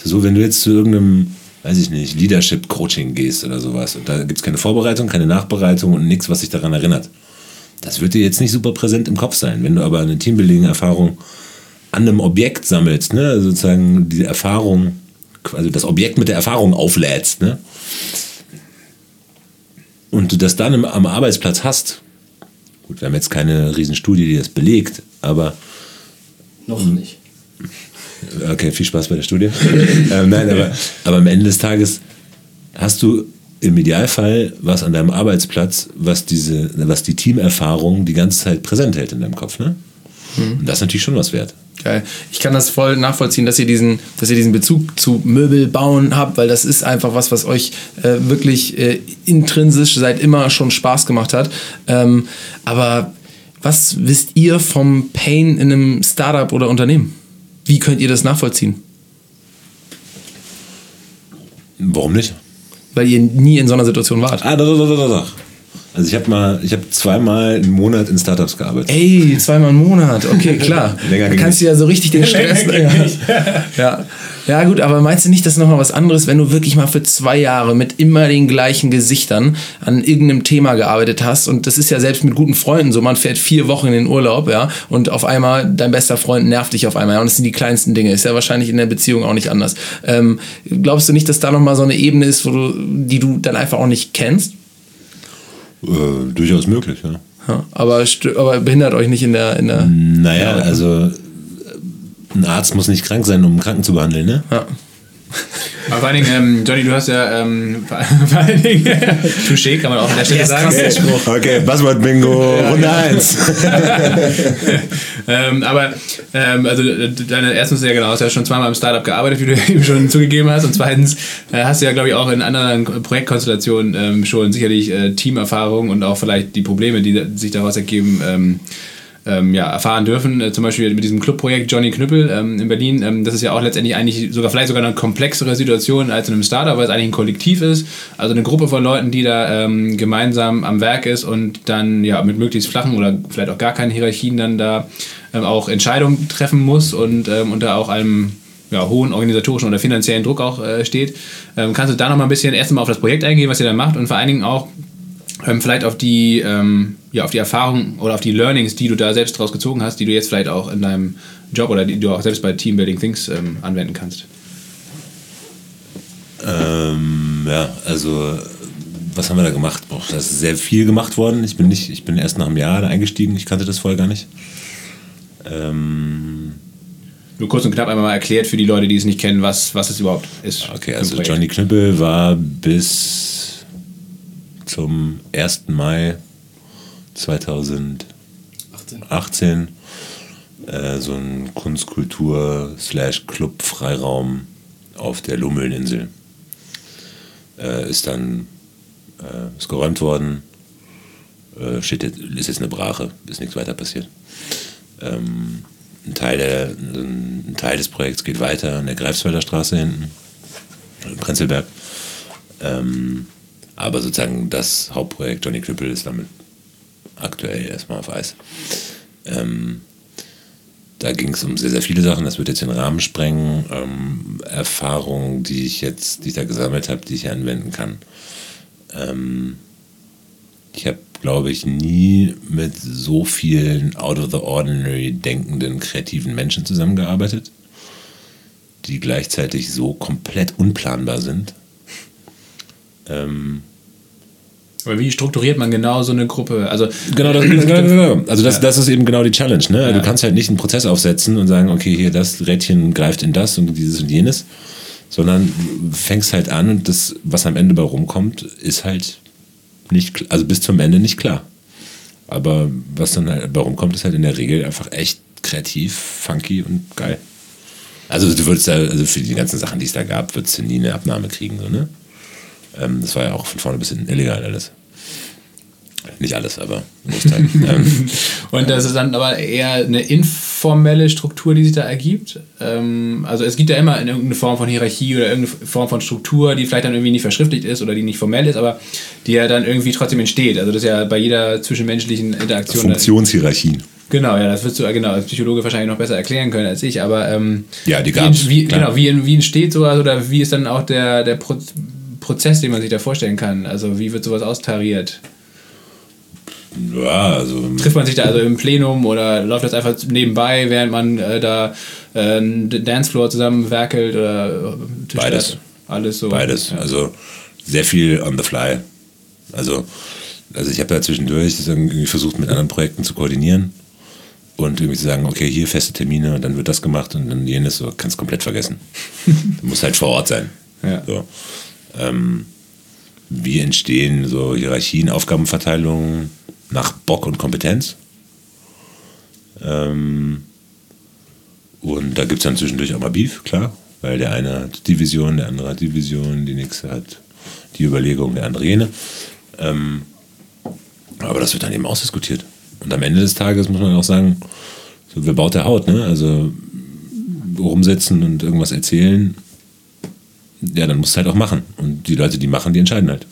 So, wenn du jetzt zu irgendeinem, weiß ich nicht, Leadership-Coaching gehst oder sowas und da gibt es keine Vorbereitung, keine Nachbereitung und nichts, was dich daran erinnert. Das wird dir jetzt nicht super präsent im Kopf sein. Wenn du aber eine Teambuilding-Erfahrung an einem Objekt sammelst, ne? Sozusagen diese Erfahrung, also das Objekt mit der Erfahrung auflädst, ne? Und du das dann im, am Arbeitsplatz hast, gut, wir haben jetzt keine Riesenstudie, die das belegt, aber Noch nicht. Okay, viel Spaß bei der Studie. *laughs* ähm, nein, aber, aber am Ende des Tages hast du im Idealfall was an deinem Arbeitsplatz, was diese, was die Teamerfahrung die ganze Zeit präsent hält in deinem Kopf, ne? Und das ist natürlich schon was wert. Geil. Ich kann das voll nachvollziehen, dass ihr diesen, dass ihr diesen Bezug zu Möbel bauen habt, weil das ist einfach was, was euch äh, wirklich äh, intrinsisch seit immer schon Spaß gemacht hat. Ähm, aber was wisst ihr vom Pain in einem Startup oder Unternehmen? Wie könnt ihr das nachvollziehen? Warum nicht? Weil ihr nie in so einer Situation wart. Ah, doch, doch, doch, doch. Also ich habe mal, ich habe zweimal einen Monat in Startups gearbeitet. Ey, zweimal im Monat, okay, *laughs* klar. Länger da kannst du ja so richtig den *laughs* Stress. ja. ja. ja, gut, aber meinst du nicht, das ist nochmal was anderes, wenn du wirklich mal für zwei Jahre mit immer den gleichen Gesichtern an irgendeinem Thema gearbeitet hast? Und das ist ja selbst mit guten Freunden so, man fährt vier Wochen in den Urlaub, ja, und auf einmal dein bester Freund nervt dich auf einmal. Ja, und das sind die kleinsten Dinge. Ist ja wahrscheinlich in der Beziehung auch nicht anders. Ähm, glaubst du nicht, dass da nochmal so eine Ebene ist, wo du, die du dann einfach auch nicht kennst? Äh, durchaus möglich, ja. Ja, aber, aber behindert euch nicht in der. In der Naja, also ein Arzt muss nicht krank sein, um einen Kranken zu behandeln, ne? ja. Aber vor allen Dingen, ähm, Johnny, du hast ja ähm, *laughs* vor, allen Dingen Touché, kann man auch an der Stelle sagen. Okay, Buzzword-Bingo, Runde 1. *laughs* ähm, aber ähm, also äh, deine erstens ja genau, hast ja schon zweimal im Startup gearbeitet, wie du *laughs* eben schon zugegeben hast. Und zweitens äh, hast du ja, glaube ich, auch in anderen Projektkonstellationen ähm, schon sicherlich äh, Teamerfahrung und auch vielleicht die Probleme, die sich daraus ergeben, ähm, ähm, ja, erfahren dürfen. Äh, zum Beispiel mit diesem Clubprojekt Johnny Knüppel ähm, in Berlin. Ähm, das ist ja auch letztendlich eigentlich sogar vielleicht sogar eine komplexere Situation als in einem Startup, weil es eigentlich ein Kollektiv ist. Also eine Gruppe von Leuten, die da ähm, gemeinsam am Werk ist und dann ja mit möglichst flachen oder vielleicht auch gar keinen Hierarchien dann da ähm, auch Entscheidungen treffen muss und ähm, unter auch einem ja, hohen organisatorischen oder finanziellen Druck auch äh, steht. Kannst du da noch mal ein bisschen erst mal auf das Projekt eingehen, was ihr da macht und vor allen Dingen auch vielleicht auf die, ähm, ja, auf die Erfahrung oder auf die Learnings, die du da selbst draus gezogen hast, die du jetzt vielleicht auch in deinem Job oder die du auch selbst bei Team Building Things ähm, anwenden kannst. Ähm, ja, also was haben wir da gemacht? Boah, da ist sehr viel gemacht worden. Ich bin nicht, ich bin erst nach einem Jahr da eingestiegen. Ich kannte das vorher gar nicht. Ähm, Nur kurz und knapp einmal mal erklärt für die Leute, die es nicht kennen, was, was es überhaupt ist. okay, also. Johnny Knüppel war bis zum 1. Mai 2018 18. äh, so ein Kunstkultur-Club-Freiraum auf der Lummelninsel. Äh, ist dann äh, ist geräumt worden. Äh, steht jetzt, ist jetzt eine Brache, ist nichts weiter passiert. Ähm, ein, Teil der, ein Teil des Projekts geht weiter an der Greifswalder Straße hinten, in Prenzlberg. Ähm, aber sozusagen das Hauptprojekt Johnny Knüppel ist damit aktuell erstmal auf Eis. Ähm, da ging es um sehr, sehr viele Sachen. Das wird jetzt den Rahmen sprengen. Ähm, Erfahrungen, die ich jetzt, die ich da gesammelt habe, die ich anwenden kann. Ähm, ich habe, glaube ich, nie mit so vielen out of the ordinary denkenden, kreativen Menschen zusammengearbeitet, die gleichzeitig so komplett unplanbar sind. Ähm, Aber wie strukturiert man genau so eine Gruppe? Also Genau, das, genau, genau. Also das, das ist eben genau die Challenge. Ne? Du kannst halt nicht einen Prozess aufsetzen und sagen, okay, hier das Rädchen greift in das und dieses und jenes, sondern du fängst halt an und das, was am Ende bei rumkommt, ist halt nicht, also bis zum Ende nicht klar. Aber was dann halt bei rumkommt, ist halt in der Regel einfach echt kreativ, funky und geil. Also du würdest da, also für die ganzen Sachen, die es da gab, würdest du nie eine Abnahme kriegen, so, ne? Ähm, das war ja auch von vorne bis hinten illegal alles. Nicht alles, aber Großteil. *laughs* ähm, Und das ist dann aber eher eine informelle Struktur, die sich da ergibt. Ähm, also es gibt ja immer irgendeine Form von Hierarchie oder irgendeine Form von Struktur, die vielleicht dann irgendwie nicht verschriftlicht ist oder die nicht formell ist, aber die ja dann irgendwie trotzdem entsteht. Also das ist ja bei jeder zwischenmenschlichen Interaktion. Funktionshierarchien. Genau, ja, das wirst du genau als Psychologe wahrscheinlich noch besser erklären können als ich, aber ähm, Ja, die wie, gab's, wie, klar. genau, wie, wie entsteht sowas oder wie ist dann auch der, der Pro Prozess, den man sich da vorstellen kann? Also wie wird sowas austariert? Ja, also. Trifft man sich da also im Plenum oder läuft das einfach nebenbei, während man äh, da äh, einen Dancefloor zusammen werkelt oder äh, Tisch Beides. Alles so. Beides. Ja. Also sehr viel on the fly. Also, also ich habe ja zwischendurch irgendwie versucht, mit anderen Projekten zu koordinieren und irgendwie zu sagen, okay, hier feste Termine und dann wird das gemacht und dann jenes, so kannst komplett vergessen. *laughs* du musst halt vor Ort sein. Ja. So. Ähm, wie entstehen so Hierarchien, Aufgabenverteilungen nach Bock und Kompetenz? Ähm, und da gibt es dann zwischendurch auch mal Beef, klar, weil der eine hat die Vision, der andere hat die Vision, die nächste hat die Überlegung, der andere jene. Ähm, aber das wird dann eben ausdiskutiert. Und am Ende des Tages muss man auch sagen, so, wer baut der Haut, ne? Also rumsitzen und irgendwas erzählen, ja, dann musst du halt auch machen. Und die Leute, die machen, die entscheiden halt.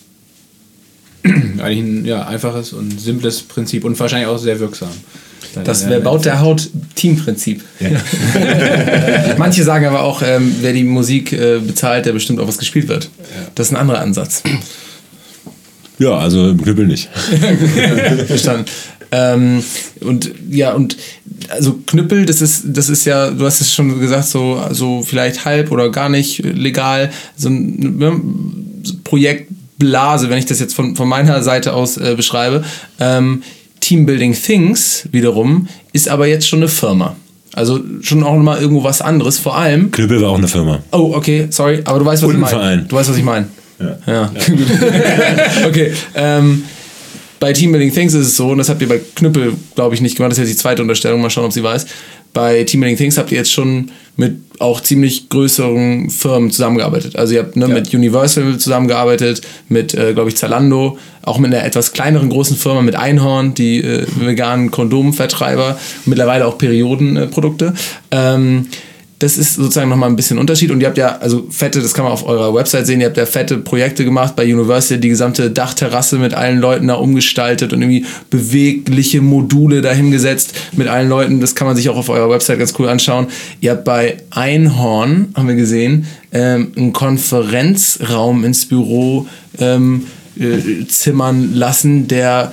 *clears throat* Eigentlich ein ja, einfaches und simples Prinzip und wahrscheinlich auch sehr wirksam. Das Ja, wer baut der Haut Teamprinzip. *laughs* Manche sagen aber auch, ähm, wer die Musik äh, bezahlt, der bestimmt auch was gespielt wird. Das ist ein anderer Ansatz. Ja, also im Knüppel nicht. *laughs* Verstanden. Ähm, und ja, und also Knüppel, das ist, das ist ja, du hast es schon gesagt, so, so vielleicht halb oder gar nicht legal, so ein ne, Projektblase, wenn ich das jetzt von, von meiner Seite aus äh, beschreibe. Ähm, Teambuilding Things wiederum ist aber jetzt schon eine Firma. Also schon auch mal irgendwo was anderes. Vor allem. Knüppel war auch eine Firma. Oh, okay, sorry, aber du weißt, was Und ich ein meine. Du weißt, was ich meine. Ja. Ja. *laughs* okay. Ähm, bei Teambuilding Things ist es so, und das habt ihr bei Knüppel, glaube ich, nicht gemacht, das ist jetzt die zweite Unterstellung, mal schauen, ob sie weiß. Bei Teambuilding Things habt ihr jetzt schon mit auch ziemlich größeren Firmen zusammengearbeitet. Also ihr habt ne, Ja. mit Universal zusammengearbeitet, mit, äh, glaube ich, Zalando, auch mit einer etwas kleineren großen Firma, mit Einhorn, die äh, veganen Kondomvertreiber, mittlerweile auch Periodenprodukte. Ähm, das ist sozusagen nochmal ein bisschen Unterschied. Und ihr habt ja, also fette, das kann man auf eurer Website sehen, ihr habt ja fette Projekte gemacht bei Universal, die gesamte Dachterrasse mit allen Leuten da umgestaltet und irgendwie bewegliche Module dahingesetzt mit allen Leuten. Das kann man sich auch auf eurer Website ganz cool anschauen. Ihr habt bei Einhorn, haben wir gesehen, ähm, einen Konferenzraum ins Büro ähm, äh, zimmern lassen, der,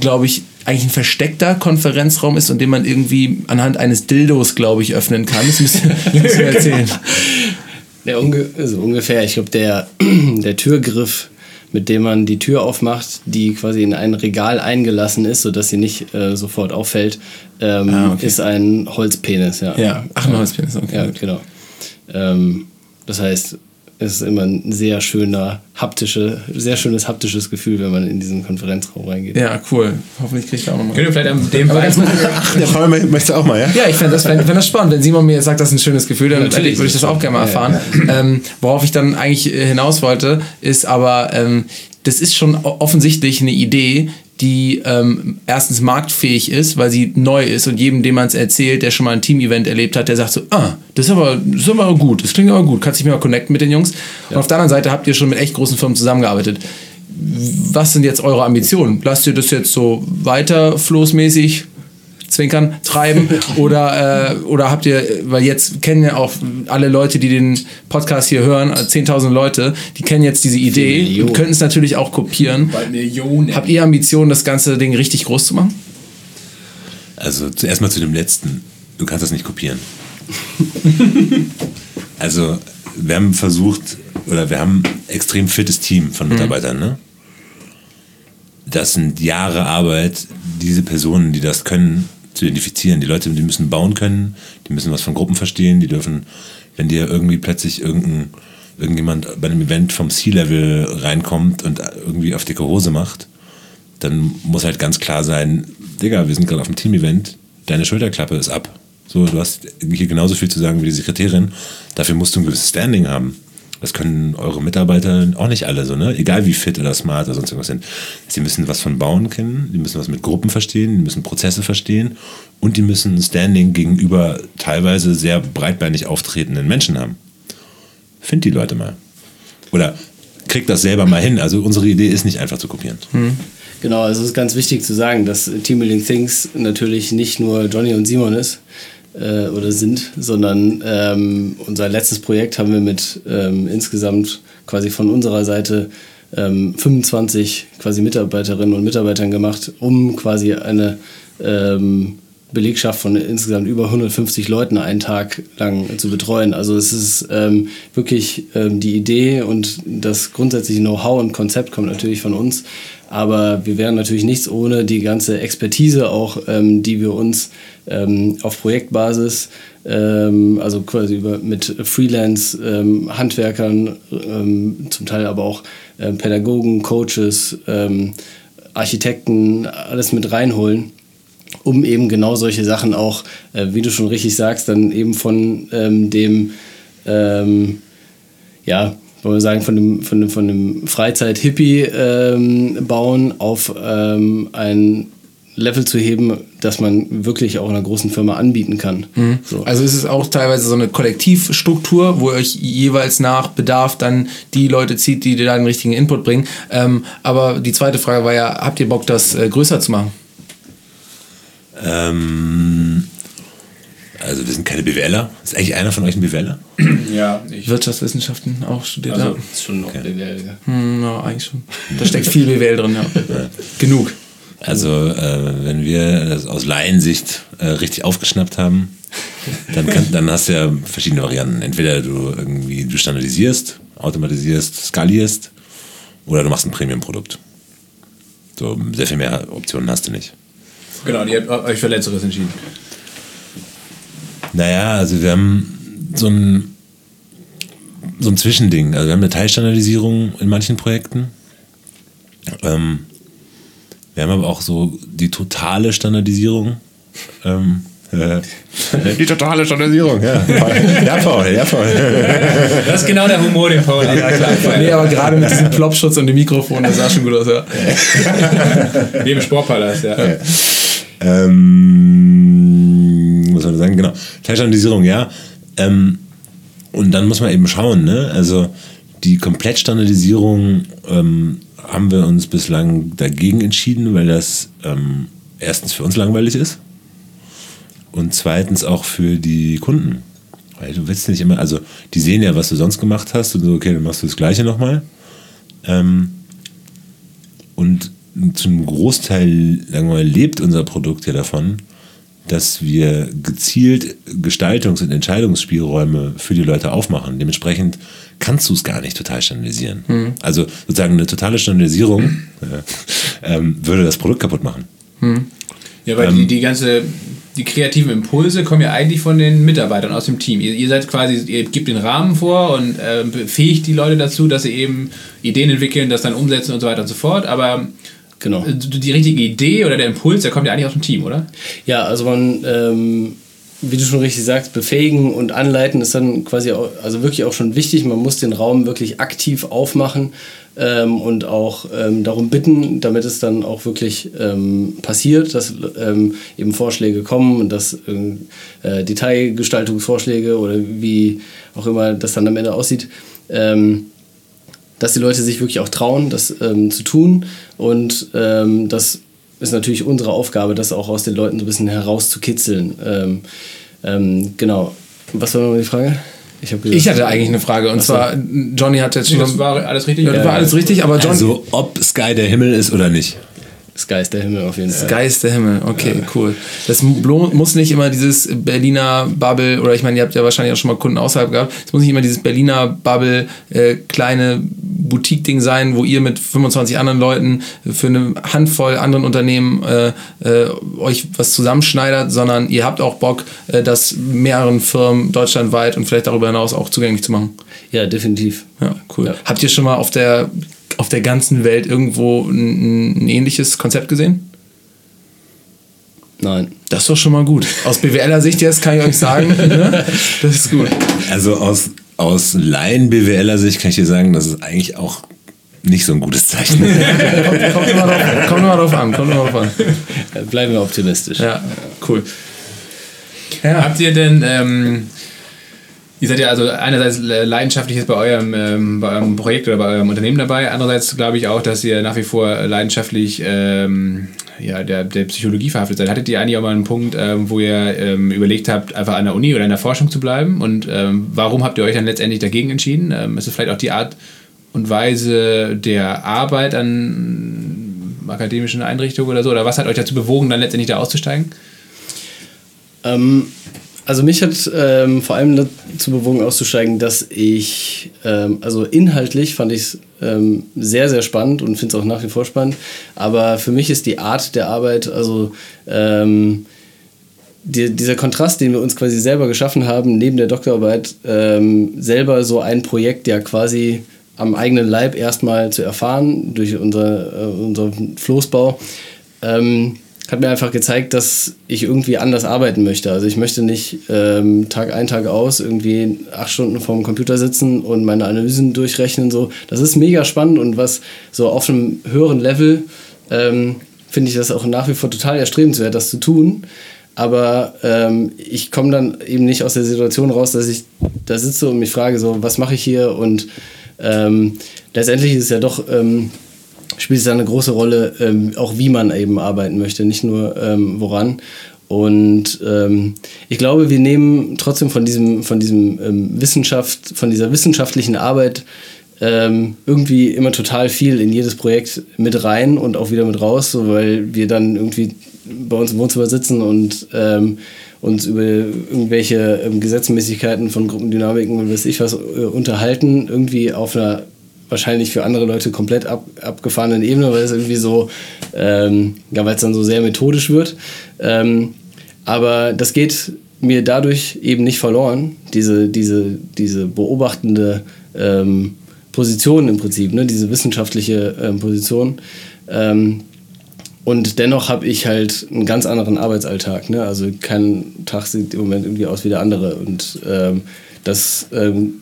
glaube ich, eigentlich ein versteckter Konferenzraum ist und den man irgendwie anhand eines Dildos, glaube ich, öffnen kann. Das müsst ihr, *laughs* erzählen. Ja, unge also ungefähr. Ich glaube, der, *clears throat* der Türgriff, mit dem man die Tür aufmacht, die quasi in ein Regal eingelassen ist, sodass sie nicht äh, sofort auffällt, ähm, Ah, okay. ist ein Holzpenis. Ja, Ja, ach, ein Holzpenis, okay. Ja, genau. Ähm, das heißt, es ist immer ein sehr schöner haptische, sehr schönes haptisches Gefühl, wenn man in diesen Konferenzraum reingeht. Ja, cool. Hoffentlich kriege ich da auch nochmal. Können wir vielleicht an dem Aber ganz *laughs* Ach, der Paul möchte auch mal, ja? Ja, ich fände das, fänd, fänd das spannend. Wenn Simon mir jetzt sagt, das ist ein schönes Gefühl, dann Natürlich würde ich das auch gerne mal erfahren. Ähm, worauf ich dann eigentlich äh, hinaus wollte, ist aber, ähm, das ist schon offensichtlich eine Idee, die ähm, erstens marktfähig ist, weil sie neu ist und jedem, dem man es erzählt, der schon mal ein Team-Event erlebt hat, der sagt so, ah, das ist aber, das ist aber gut, das klingt aber gut, kannst dich mal connecten mit den Jungs. Und auf der anderen Seite habt ihr schon mit echt großen Firmen zusammengearbeitet. Was sind jetzt eure Ambitionen? Lasst ihr das jetzt so weiter floßmäßig zwinkern, treiben *laughs* oder, äh, oder habt ihr, weil jetzt kennen ja auch alle Leute, die den Podcast hier hören, äh, 10.000 Leute, die kennen jetzt diese Idee und könnten es natürlich auch kopieren. Millionen. Habt ihr Ambitionen, das ganze Ding richtig groß zu machen? Also zuerst mal zu dem letzten. Du kannst das nicht kopieren. *laughs* also wir haben versucht, oder wir haben ein extrem fittes Team von Mitarbeitern, ne? Das sind Jahre Arbeit, diese Personen, die das können, zu identifizieren. Die Leute, die müssen bauen können, die müssen was von Gruppen verstehen, die dürfen, wenn dir irgendwie plötzlich irgendein, irgendjemand bei einem Event vom C-Level reinkommt und irgendwie auf dicke Hose macht, dann muss halt ganz klar sein, Digga, wir sind gerade auf einem Team-Event, deine Schulterklappe ist ab. So, du hast hier genauso viel zu sagen wie die Sekretärin. Dafür musst du ein gewisses Standing haben. Das können eure Mitarbeiter auch nicht alle so, ne? Egal wie fit oder smart oder sonst irgendwas sind. Sie müssen was von Bauen kennen, die müssen was mit Gruppen verstehen, die müssen Prozesse verstehen und die müssen Standing gegenüber teilweise sehr breitbeinig auftretenden Menschen haben. Find die Leute mal. Oder kriegt das selber mal hin. Also unsere Idee ist nicht einfach zu kopieren. Genau, also es ist ganz wichtig zu sagen, dass Team Building Things natürlich nicht nur Johnny und Simon ist äh, oder sind, sondern ähm, unser letztes Projekt haben wir mit ähm, insgesamt quasi von unserer Seite ähm, 25 quasi Mitarbeiterinnen und Mitarbeitern gemacht, um quasi eine ähm, Belegschaft von insgesamt über 150 Leuten einen Tag lang zu betreuen. Also es ist ähm, wirklich ähm, die Idee und das grundsätzliche Know-how und Konzept kommt natürlich von uns. Aber wir wären natürlich nichts ohne die ganze Expertise auch, ähm, die wir uns ähm, auf Projektbasis, ähm, also quasi über, mit Freelance, ähm, Handwerkern, zum Teil aber auch Pädagogen, Coaches, Architekten, alles mit reinholen um eben genau solche Sachen auch, äh, wie du schon richtig sagst, dann eben von ähm, dem, ähm, ja, wollen wir sagen, von dem, von dem, von dem Freizeit-Hippie ähm, bauen auf ähm, ein Level zu heben, dass man wirklich auch einer großen Firma anbieten kann. Mhm. So. Also ist es auch teilweise so eine Kollektivstruktur, wo euch jeweils nach Bedarf dann die Leute zieht, die dir da den richtigen Input bringen. Ähm, aber die zweite Frage war ja, habt ihr Bock, das äh, größer zu machen? Ähm, also wir sind keine BWLer. Ist eigentlich einer von euch ein BWLer? Ja, ich. Wirtschaftswissenschaften auch studiert. Also ja. ist schon noch okay. BWL. Ja. Hm, ja, eigentlich schon. Da steckt viel BWL drin, ja. *laughs* ja. Genug. Also äh, wenn wir das aus Laiensicht äh, richtig aufgeschnappt haben, dann, kann, dann hast du ja verschiedene Varianten. Entweder du irgendwie du standardisierst, automatisierst, skalierst oder du machst ein Premium-Produkt. So sehr viel mehr Optionen hast du nicht. Genau, ihr habt euch für Letzteres entschieden. Naja, also wir haben so ein, so ein Zwischending. Also wir haben eine Teilstandardisierung in manchen Projekten. Ähm, wir haben aber auch so die totale Standardisierung. Ähm, äh, die totale Standardisierung, ja. Ja, Paul, ja, Paul. Das ist genau der Humor, den Paul ja, klar, Nee, aber gerade mit diesem Plopschutz und dem Mikrofon, das sah schon gut aus, ja. Wie im Sportpalast, ja. ja. Ähm, was soll ich sagen? Genau. Teilstandardisierung, ja. Ähm, und dann muss man eben schauen, ne? Also die Komplettstandardisierung ähm, haben wir uns bislang dagegen entschieden, weil das ähm, erstens für uns langweilig ist und zweitens auch für die Kunden. Weil du willst nicht immer, also die sehen ja, was du sonst gemacht hast und so, okay, dann machst du das Gleiche nochmal. Ähm, und zum Großteil sagen wir mal, lebt unser Produkt ja davon, dass wir gezielt Gestaltungs- und Entscheidungsspielräume für die Leute aufmachen. Dementsprechend kannst du es gar nicht total standardisieren. Mhm. Also sozusagen eine totale Standardisierung äh, ähm, würde das Produkt kaputt machen. Mhm. Ja, weil ähm, die, die ganze, die kreativen Impulse kommen ja eigentlich von den Mitarbeitern aus dem Team. Ihr, ihr seid quasi, ihr gebt den Rahmen vor und äh, befähigt die Leute dazu, dass sie eben Ideen entwickeln, das dann umsetzen und so weiter und so fort. Aber Genau. Äh, die richtige Idee oder der Impuls, der kommt ja eigentlich aus dem Team, oder? Ja, also man, ähm, wie du schon richtig sagst, befähigen und anleiten ist dann quasi auch, also wirklich auch schon wichtig. Man muss den Raum wirklich aktiv aufmachen ähm, und auch ähm, darum bitten, damit es dann auch wirklich ähm, passiert, dass ähm, eben Vorschläge kommen und dass äh, Detailgestaltungsvorschläge oder wie auch immer das dann am Ende aussieht ähm, dass die Leute sich wirklich auch trauen, das ähm, zu tun. Und ähm, das ist natürlich unsere Aufgabe, das auch aus den Leuten so ein bisschen herauszukitzeln. Ähm, ähm genau. Was war nochmal die Frage? Ich, ich, hatte eigentlich eine Frage und zwar Johnny hat jetzt schon. Das war alles richtig. Ja, das war alles richtig, aber Johnny. Also ob Sky der Himmel ist oder nicht. Sky ist der Himmel auf jeden Fall. Sky ist der Himmel, okay, ja. cool. Das muss nicht immer dieses Berliner Bubble, oder ich meine, ihr habt ja wahrscheinlich auch schon mal Kunden außerhalb gehabt, es muss nicht immer dieses Berliner Bubble äh, kleine Boutique-Ding sein, wo ihr mit 25 anderen Leuten für eine Handvoll anderen Unternehmen äh, äh, euch was zusammenschneidert, sondern ihr habt auch Bock, äh, das mehreren Firmen deutschlandweit und vielleicht darüber hinaus auch zugänglich zu machen. Ja, definitiv. Ja, cool. Ja. Habt ihr schon mal auf der auf der ganzen Welt irgendwo ein, ein ähnliches Konzept gesehen? Nein. Das ist doch schon mal gut. Aus BWLer-Sicht jetzt kann ich euch sagen, ne? das ist gut. Also aus, aus Laien-BWLer-Sicht kann ich dir sagen, das ist eigentlich auch nicht so ein gutes Zeichen. *laughs* kommt, kommt, immer drauf, kommt immer drauf an. Kommt immer drauf an. Bleiben wir optimistisch. Ja, cool. Ja. Habt ihr denn ähm, Ihr seid ja also einerseits leidenschaftlich bei eurem, ähm, bei eurem Projekt oder bei eurem Unternehmen dabei, andererseits glaube ich auch, dass ihr nach wie vor leidenschaftlich ähm, ja, der, der Psychologie verhaftet seid. Hattet ihr eigentlich auch mal einen Punkt, ähm, wo ihr ähm, überlegt habt, einfach an der Uni oder in der Forschung zu bleiben? Und ähm, warum habt ihr euch dann letztendlich dagegen entschieden? Ähm, ist es vielleicht auch die Art und Weise der Arbeit an akademischen Einrichtungen oder so? Oder was hat euch dazu bewogen, dann letztendlich da auszusteigen? Ähm, also mich hat ähm, vor allem dazu bewogen auszusteigen, dass ich, ähm, also inhaltlich fand ich es ähm, sehr, sehr spannend und finde es auch nach wie vor spannend. Aber für mich ist die Art der Arbeit, also ähm, die, dieser Kontrast, den wir uns quasi selber geschaffen haben, neben der Doktorarbeit, ähm, selber so ein Projekt ja quasi am eigenen Leib erstmal zu erfahren durch unser, äh, unseren Floßbau. Hat mir einfach gezeigt, dass ich irgendwie anders arbeiten möchte. Also ich möchte nicht ähm, Tag ein, Tag aus irgendwie acht Stunden vorm Computer sitzen und meine Analysen durchrechnen. So. Das ist mega spannend und was so auf einem höheren Level ähm, finde ich das auch nach wie vor total erstrebenswert, das zu tun. Aber ähm, ich komme dann eben nicht aus der Situation raus, dass ich da sitze und mich frage, so, was mache ich hier? Und ähm, letztendlich ist es ja doch ähm, spielt es da eine große Rolle, ähm, auch wie man eben arbeiten möchte, nicht nur ähm, woran. Und ähm, ich glaube, wir nehmen trotzdem von diesem, von diesem ähm, Wissenschaft, von dieser wissenschaftlichen Arbeit ähm, irgendwie immer total viel in jedes Projekt mit rein und auch wieder mit raus, so, weil wir dann irgendwie bei uns im Wohnzimmer sitzen und ähm, uns über irgendwelche Gesetzmäßigkeiten von Gruppendynamiken und weiß ich was äh, unterhalten, irgendwie auf einer wahrscheinlich für andere Leute komplett ab, abgefahrenen Ebene, weil es irgendwie so, ähm, ja, weil es dann so sehr methodisch wird. Ähm, aber das geht mir dadurch eben nicht verloren, diese, diese, diese beobachtende ähm, Position im Prinzip, ne? diese wissenschaftliche ähm, Position. Ähm, und dennoch habe ich halt einen ganz anderen Arbeitsalltag. Ne? Also kein Tag sieht im Moment irgendwie aus wie der andere. Und ähm, das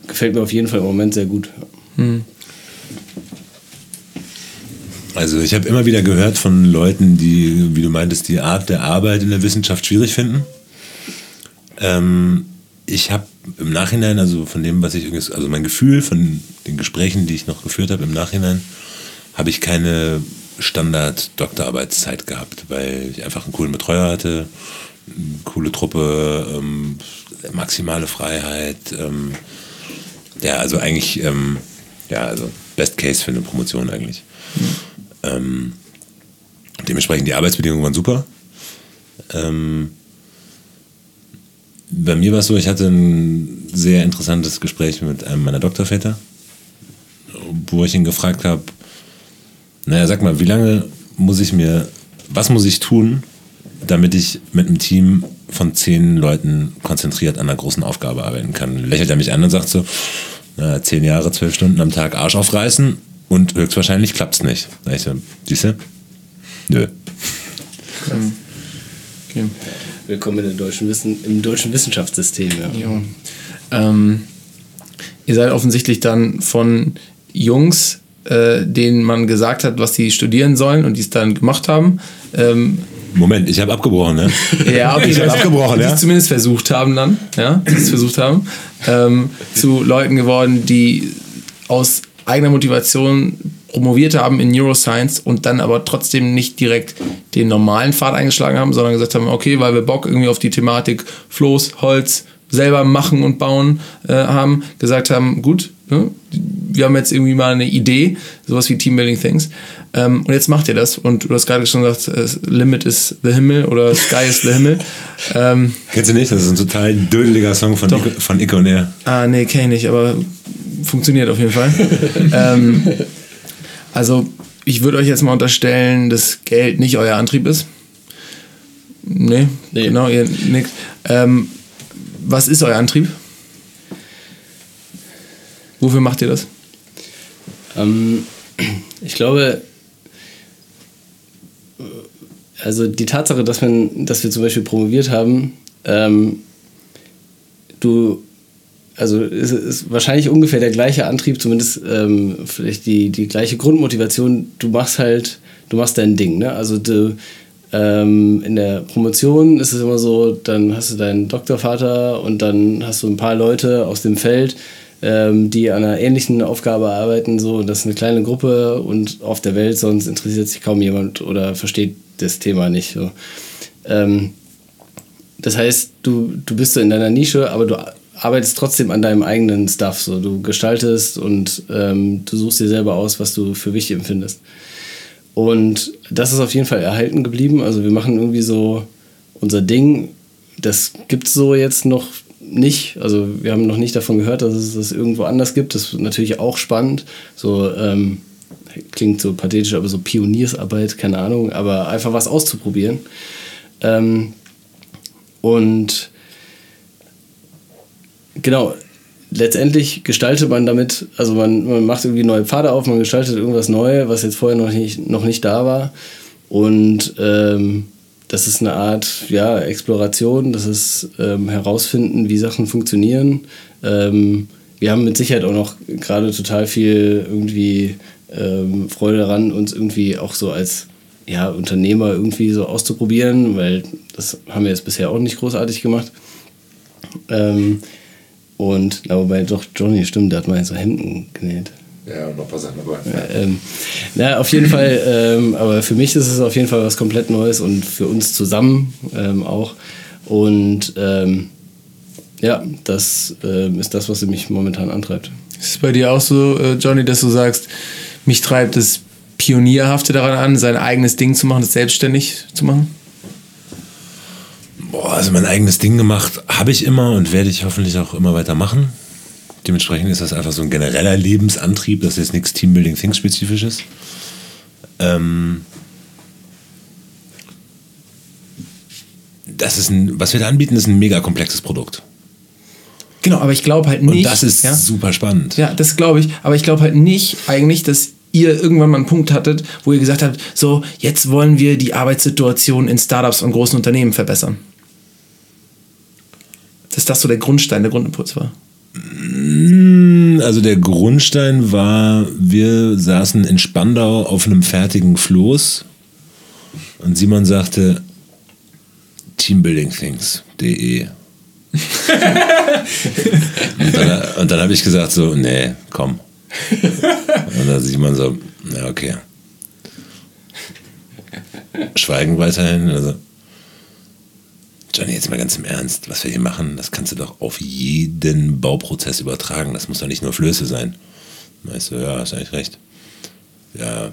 gefällt mir auf jeden Fall im Moment sehr gut. Hm. Also ich habe immer wieder gehört von Leuten, die, wie du meintest, die Art der Arbeit in der Wissenschaft schwierig finden. Ähm, ich habe im Nachhinein, also von dem, was ich, also mein Gefühl von den Gesprächen, die ich noch geführt habe im Nachhinein, habe ich keine Standard-Doktorarbeitszeit gehabt, weil ich einfach einen coolen Betreuer hatte, eine coole Truppe, ähm, maximale Freiheit. Ähm, ja, also eigentlich, ähm, ja, also Best Case für eine Promotion eigentlich. Ähm, dementsprechend die Arbeitsbedingungen waren super. Ähm, bei mir war es so, ich hatte ein sehr interessantes Gespräch mit einem meiner Doktorväter, wo ich ihn gefragt habe, naja, sag mal, wie lange muss ich mir, was muss ich tun, damit ich mit einem Team von zehn Leuten konzentriert an einer großen Aufgabe arbeiten kann? Lächelt er mich an und sagt so, na, zehn Jahre, zwölf Stunden am Tag Arsch aufreißen und höchstwahrscheinlich klappt es nicht. Ich so, siehst du? Nö. Okay. Willkommen in deutschen Wissen, im deutschen Wissenschaftssystem. Ja. Ähm, ihr seid offensichtlich dann von Jungs, äh, denen man gesagt hat, was sie studieren sollen und die es dann gemacht haben. Ähm, Moment, ich habe abgebrochen, ne? *laughs* ja, aber ich habe abgebrochen, ja. Die es zumindest versucht haben dann, ja, die es versucht haben, ähm, zu Leuten geworden, die aus eigener Motivation promoviert haben in Neuroscience und dann aber trotzdem nicht direkt den normalen Pfad eingeschlagen haben, sondern gesagt haben, okay, weil wir Bock irgendwie auf die Thematik Floß, Holz selber machen und bauen äh, haben, gesagt haben, gut, ne, wir haben jetzt irgendwie mal eine Idee, sowas wie Team Building Things. Ähm, und jetzt macht ihr das. Und du hast gerade schon gesagt, äh, Limit is the Himmel oder Sky is the Himmel. *laughs* Ähm, Kennst du nicht? Das ist ein total dödeliger Song von, Ike, von Ike und er. Ah, nee, kenn ich nicht, aber funktioniert auf jeden Fall. *laughs* ähm, also, ich würde euch jetzt mal unterstellen, dass Geld nicht euer Antrieb ist. Nee, nee. genau, ihr nickt. Ähm, was ist euer Antrieb? Wofür macht ihr das? Ähm, ich glaube, also die Tatsache, dass, man, dass wir zum Beispiel promoviert haben, ähm, du also es ist wahrscheinlich ungefähr der gleiche Antrieb, zumindest ähm, vielleicht die, die gleiche Grundmotivation. Du machst halt, du machst dein Ding. Ne? Also du, ähm, in der Promotion ist es immer so, dann hast du deinen Doktorvater und dann hast du ein paar Leute aus dem Feld, ähm, die an einer ähnlichen Aufgabe arbeiten. So, das ist eine kleine Gruppe und auf der Welt sonst interessiert sich kaum jemand oder versteht das Thema nicht. So. Ähm, das heißt, du, du bist so in deiner Nische, aber du arbeitest trotzdem an deinem eigenen Stuff. So. Du gestaltest und ähm, du suchst dir selber aus, was du für wichtig empfindest. Und das ist auf jeden Fall erhalten geblieben. Also wir machen irgendwie so unser Ding. Das gibt es so jetzt noch nicht. Also wir haben noch nicht davon gehört, dass es das irgendwo anders gibt. Das ist natürlich auch spannend. So ähm, klingt so pathetisch, aber so Pioniersarbeit, keine Ahnung. Aber einfach was auszuprobieren. Ähm, und genau, letztendlich gestaltet man damit, also man, man macht irgendwie neue Pfade auf, man gestaltet irgendwas Neues, was jetzt vorher noch nicht, noch nicht da war. Und ähm, das ist eine Art ja, Exploration, das ist ähm, herausfinden, wie Sachen funktionieren. Ähm, wir haben mit Sicherheit auch noch gerade total viel irgendwie ähm, Freude daran, uns irgendwie auch so als ja, Unternehmer irgendwie so auszuprobieren, weil das haben wir jetzt bisher auch nicht großartig gemacht. Ähm, und, na, wobei doch Johnny, stimmt, der hat mal so Hemden genäht. Ja, und noch ein paar Sachen dabei. Ja, ähm, na, auf jeden Fall, ähm, aber für mich ist es auf jeden Fall was komplett Neues und für uns zusammen ähm, auch. Und ähm, ja, das ähm, ist das, was mich momentan antreibt. Ist es bei dir auch so, äh, Johnny, dass du sagst, mich treibt das Pionierhafte daran an, sein eigenes Ding zu machen, das selbstständig zu machen? Boah, also mein eigenes Ding gemacht habe ich immer und werde ich hoffentlich auch immer weiter machen. Dementsprechend ist das einfach so ein genereller Lebensantrieb, das ist jetzt nichts Teambuilding Things spezifisches. Ähm das ist ein, was wir da anbieten, ist ein mega komplexes Produkt. Genau, aber ich glaube halt nicht. Und das ist ja? super spannend. Ja, das glaube ich. Aber ich glaube halt nicht eigentlich, dass ihr irgendwann mal einen Punkt hattet, wo ihr gesagt habt, so, jetzt wollen wir die Arbeitssituation in Startups und großen Unternehmen verbessern. Dass das so der Grundstein, der Grundimpuls war. Also der Grundstein war, wir saßen in Spandau auf einem fertigen Floß und Simon sagte teambuildingthings.de *laughs* und dann, und dann habe ich gesagt so, nee, komm. Und dann sieht man so, na okay. Schweigen weiterhin. Also, Johnny, jetzt mal ganz im Ernst, was wir hier machen, das kannst du doch auf jeden Bauprozess übertragen. Das muss doch nicht nur Flöße sein. Weißt du, ja, hast eigentlich recht. Ja,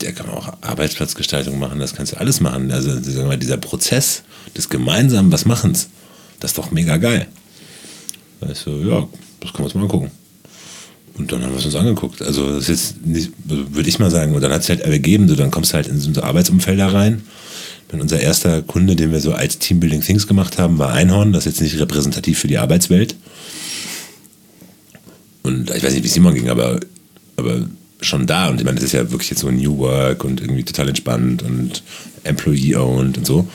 der kann man auch Arbeitsplatzgestaltung machen, das kannst du alles machen. Also sagen wir dieser Prozess des gemeinsamen Was Machens, das ist doch mega geil. Weißt du, ja, das können wir uns mal angucken. Und dann haben wir es uns angeguckt. Also das ist jetzt nicht, würde ich mal sagen, und dann hat es halt ergeben, so dann kommst du halt in so Arbeitsumfelder rein. Und unser erster Kunde, den wir so als Teambuilding Things gemacht haben, war Einhorn. Das ist jetzt nicht repräsentativ für die Arbeitswelt. Und ich weiß nicht, wie es Simon ging, aber, aber schon da. Und ich meine, das ist ja wirklich jetzt so New Work und irgendwie total entspannt und Employee-owned und so.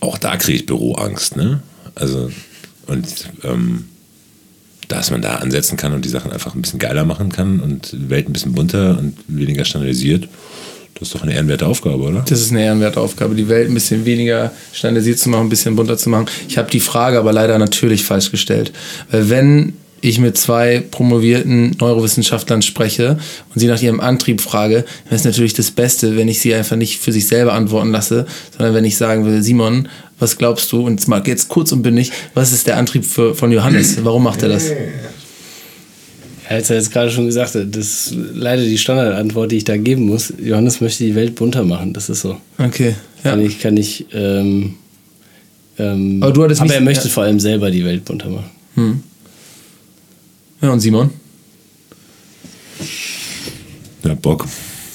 Auch da kriege ich Büroangst, ne? Also, und ähm, dass man da ansetzen kann und die Sachen einfach ein bisschen geiler machen kann und die Welt ein bisschen bunter und weniger standardisiert. Das ist doch eine ehrenwerte Aufgabe, oder? Das ist eine ehrenwerte Aufgabe, die Welt ein bisschen weniger standardisiert zu machen, ein bisschen bunter zu machen. Ich habe die Frage aber leider natürlich falsch gestellt. Weil wenn ich mit zwei promovierten Neurowissenschaftlern spreche und sie nach ihrem Antrieb frage, dann ist natürlich das Beste, wenn ich sie einfach nicht für sich selber antworten lasse, sondern wenn ich sagen will, Simon, was glaubst du? Und jetzt kurz und bündig, was ist der Antrieb für, von Johannes? Warum macht er das? Er hat ja jetzt gerade schon gesagt, das ist leider die Standardantwort, die ich da geben muss. Johannes möchte die Welt bunter machen, das ist so. Okay. Ja. Kann ich, kann ich, ähm, ähm, aber, du hattest aber nicht- er möchte ja. vor allem selber die Welt bunter machen. Hm. Ja, und Simon? Ja, Bock.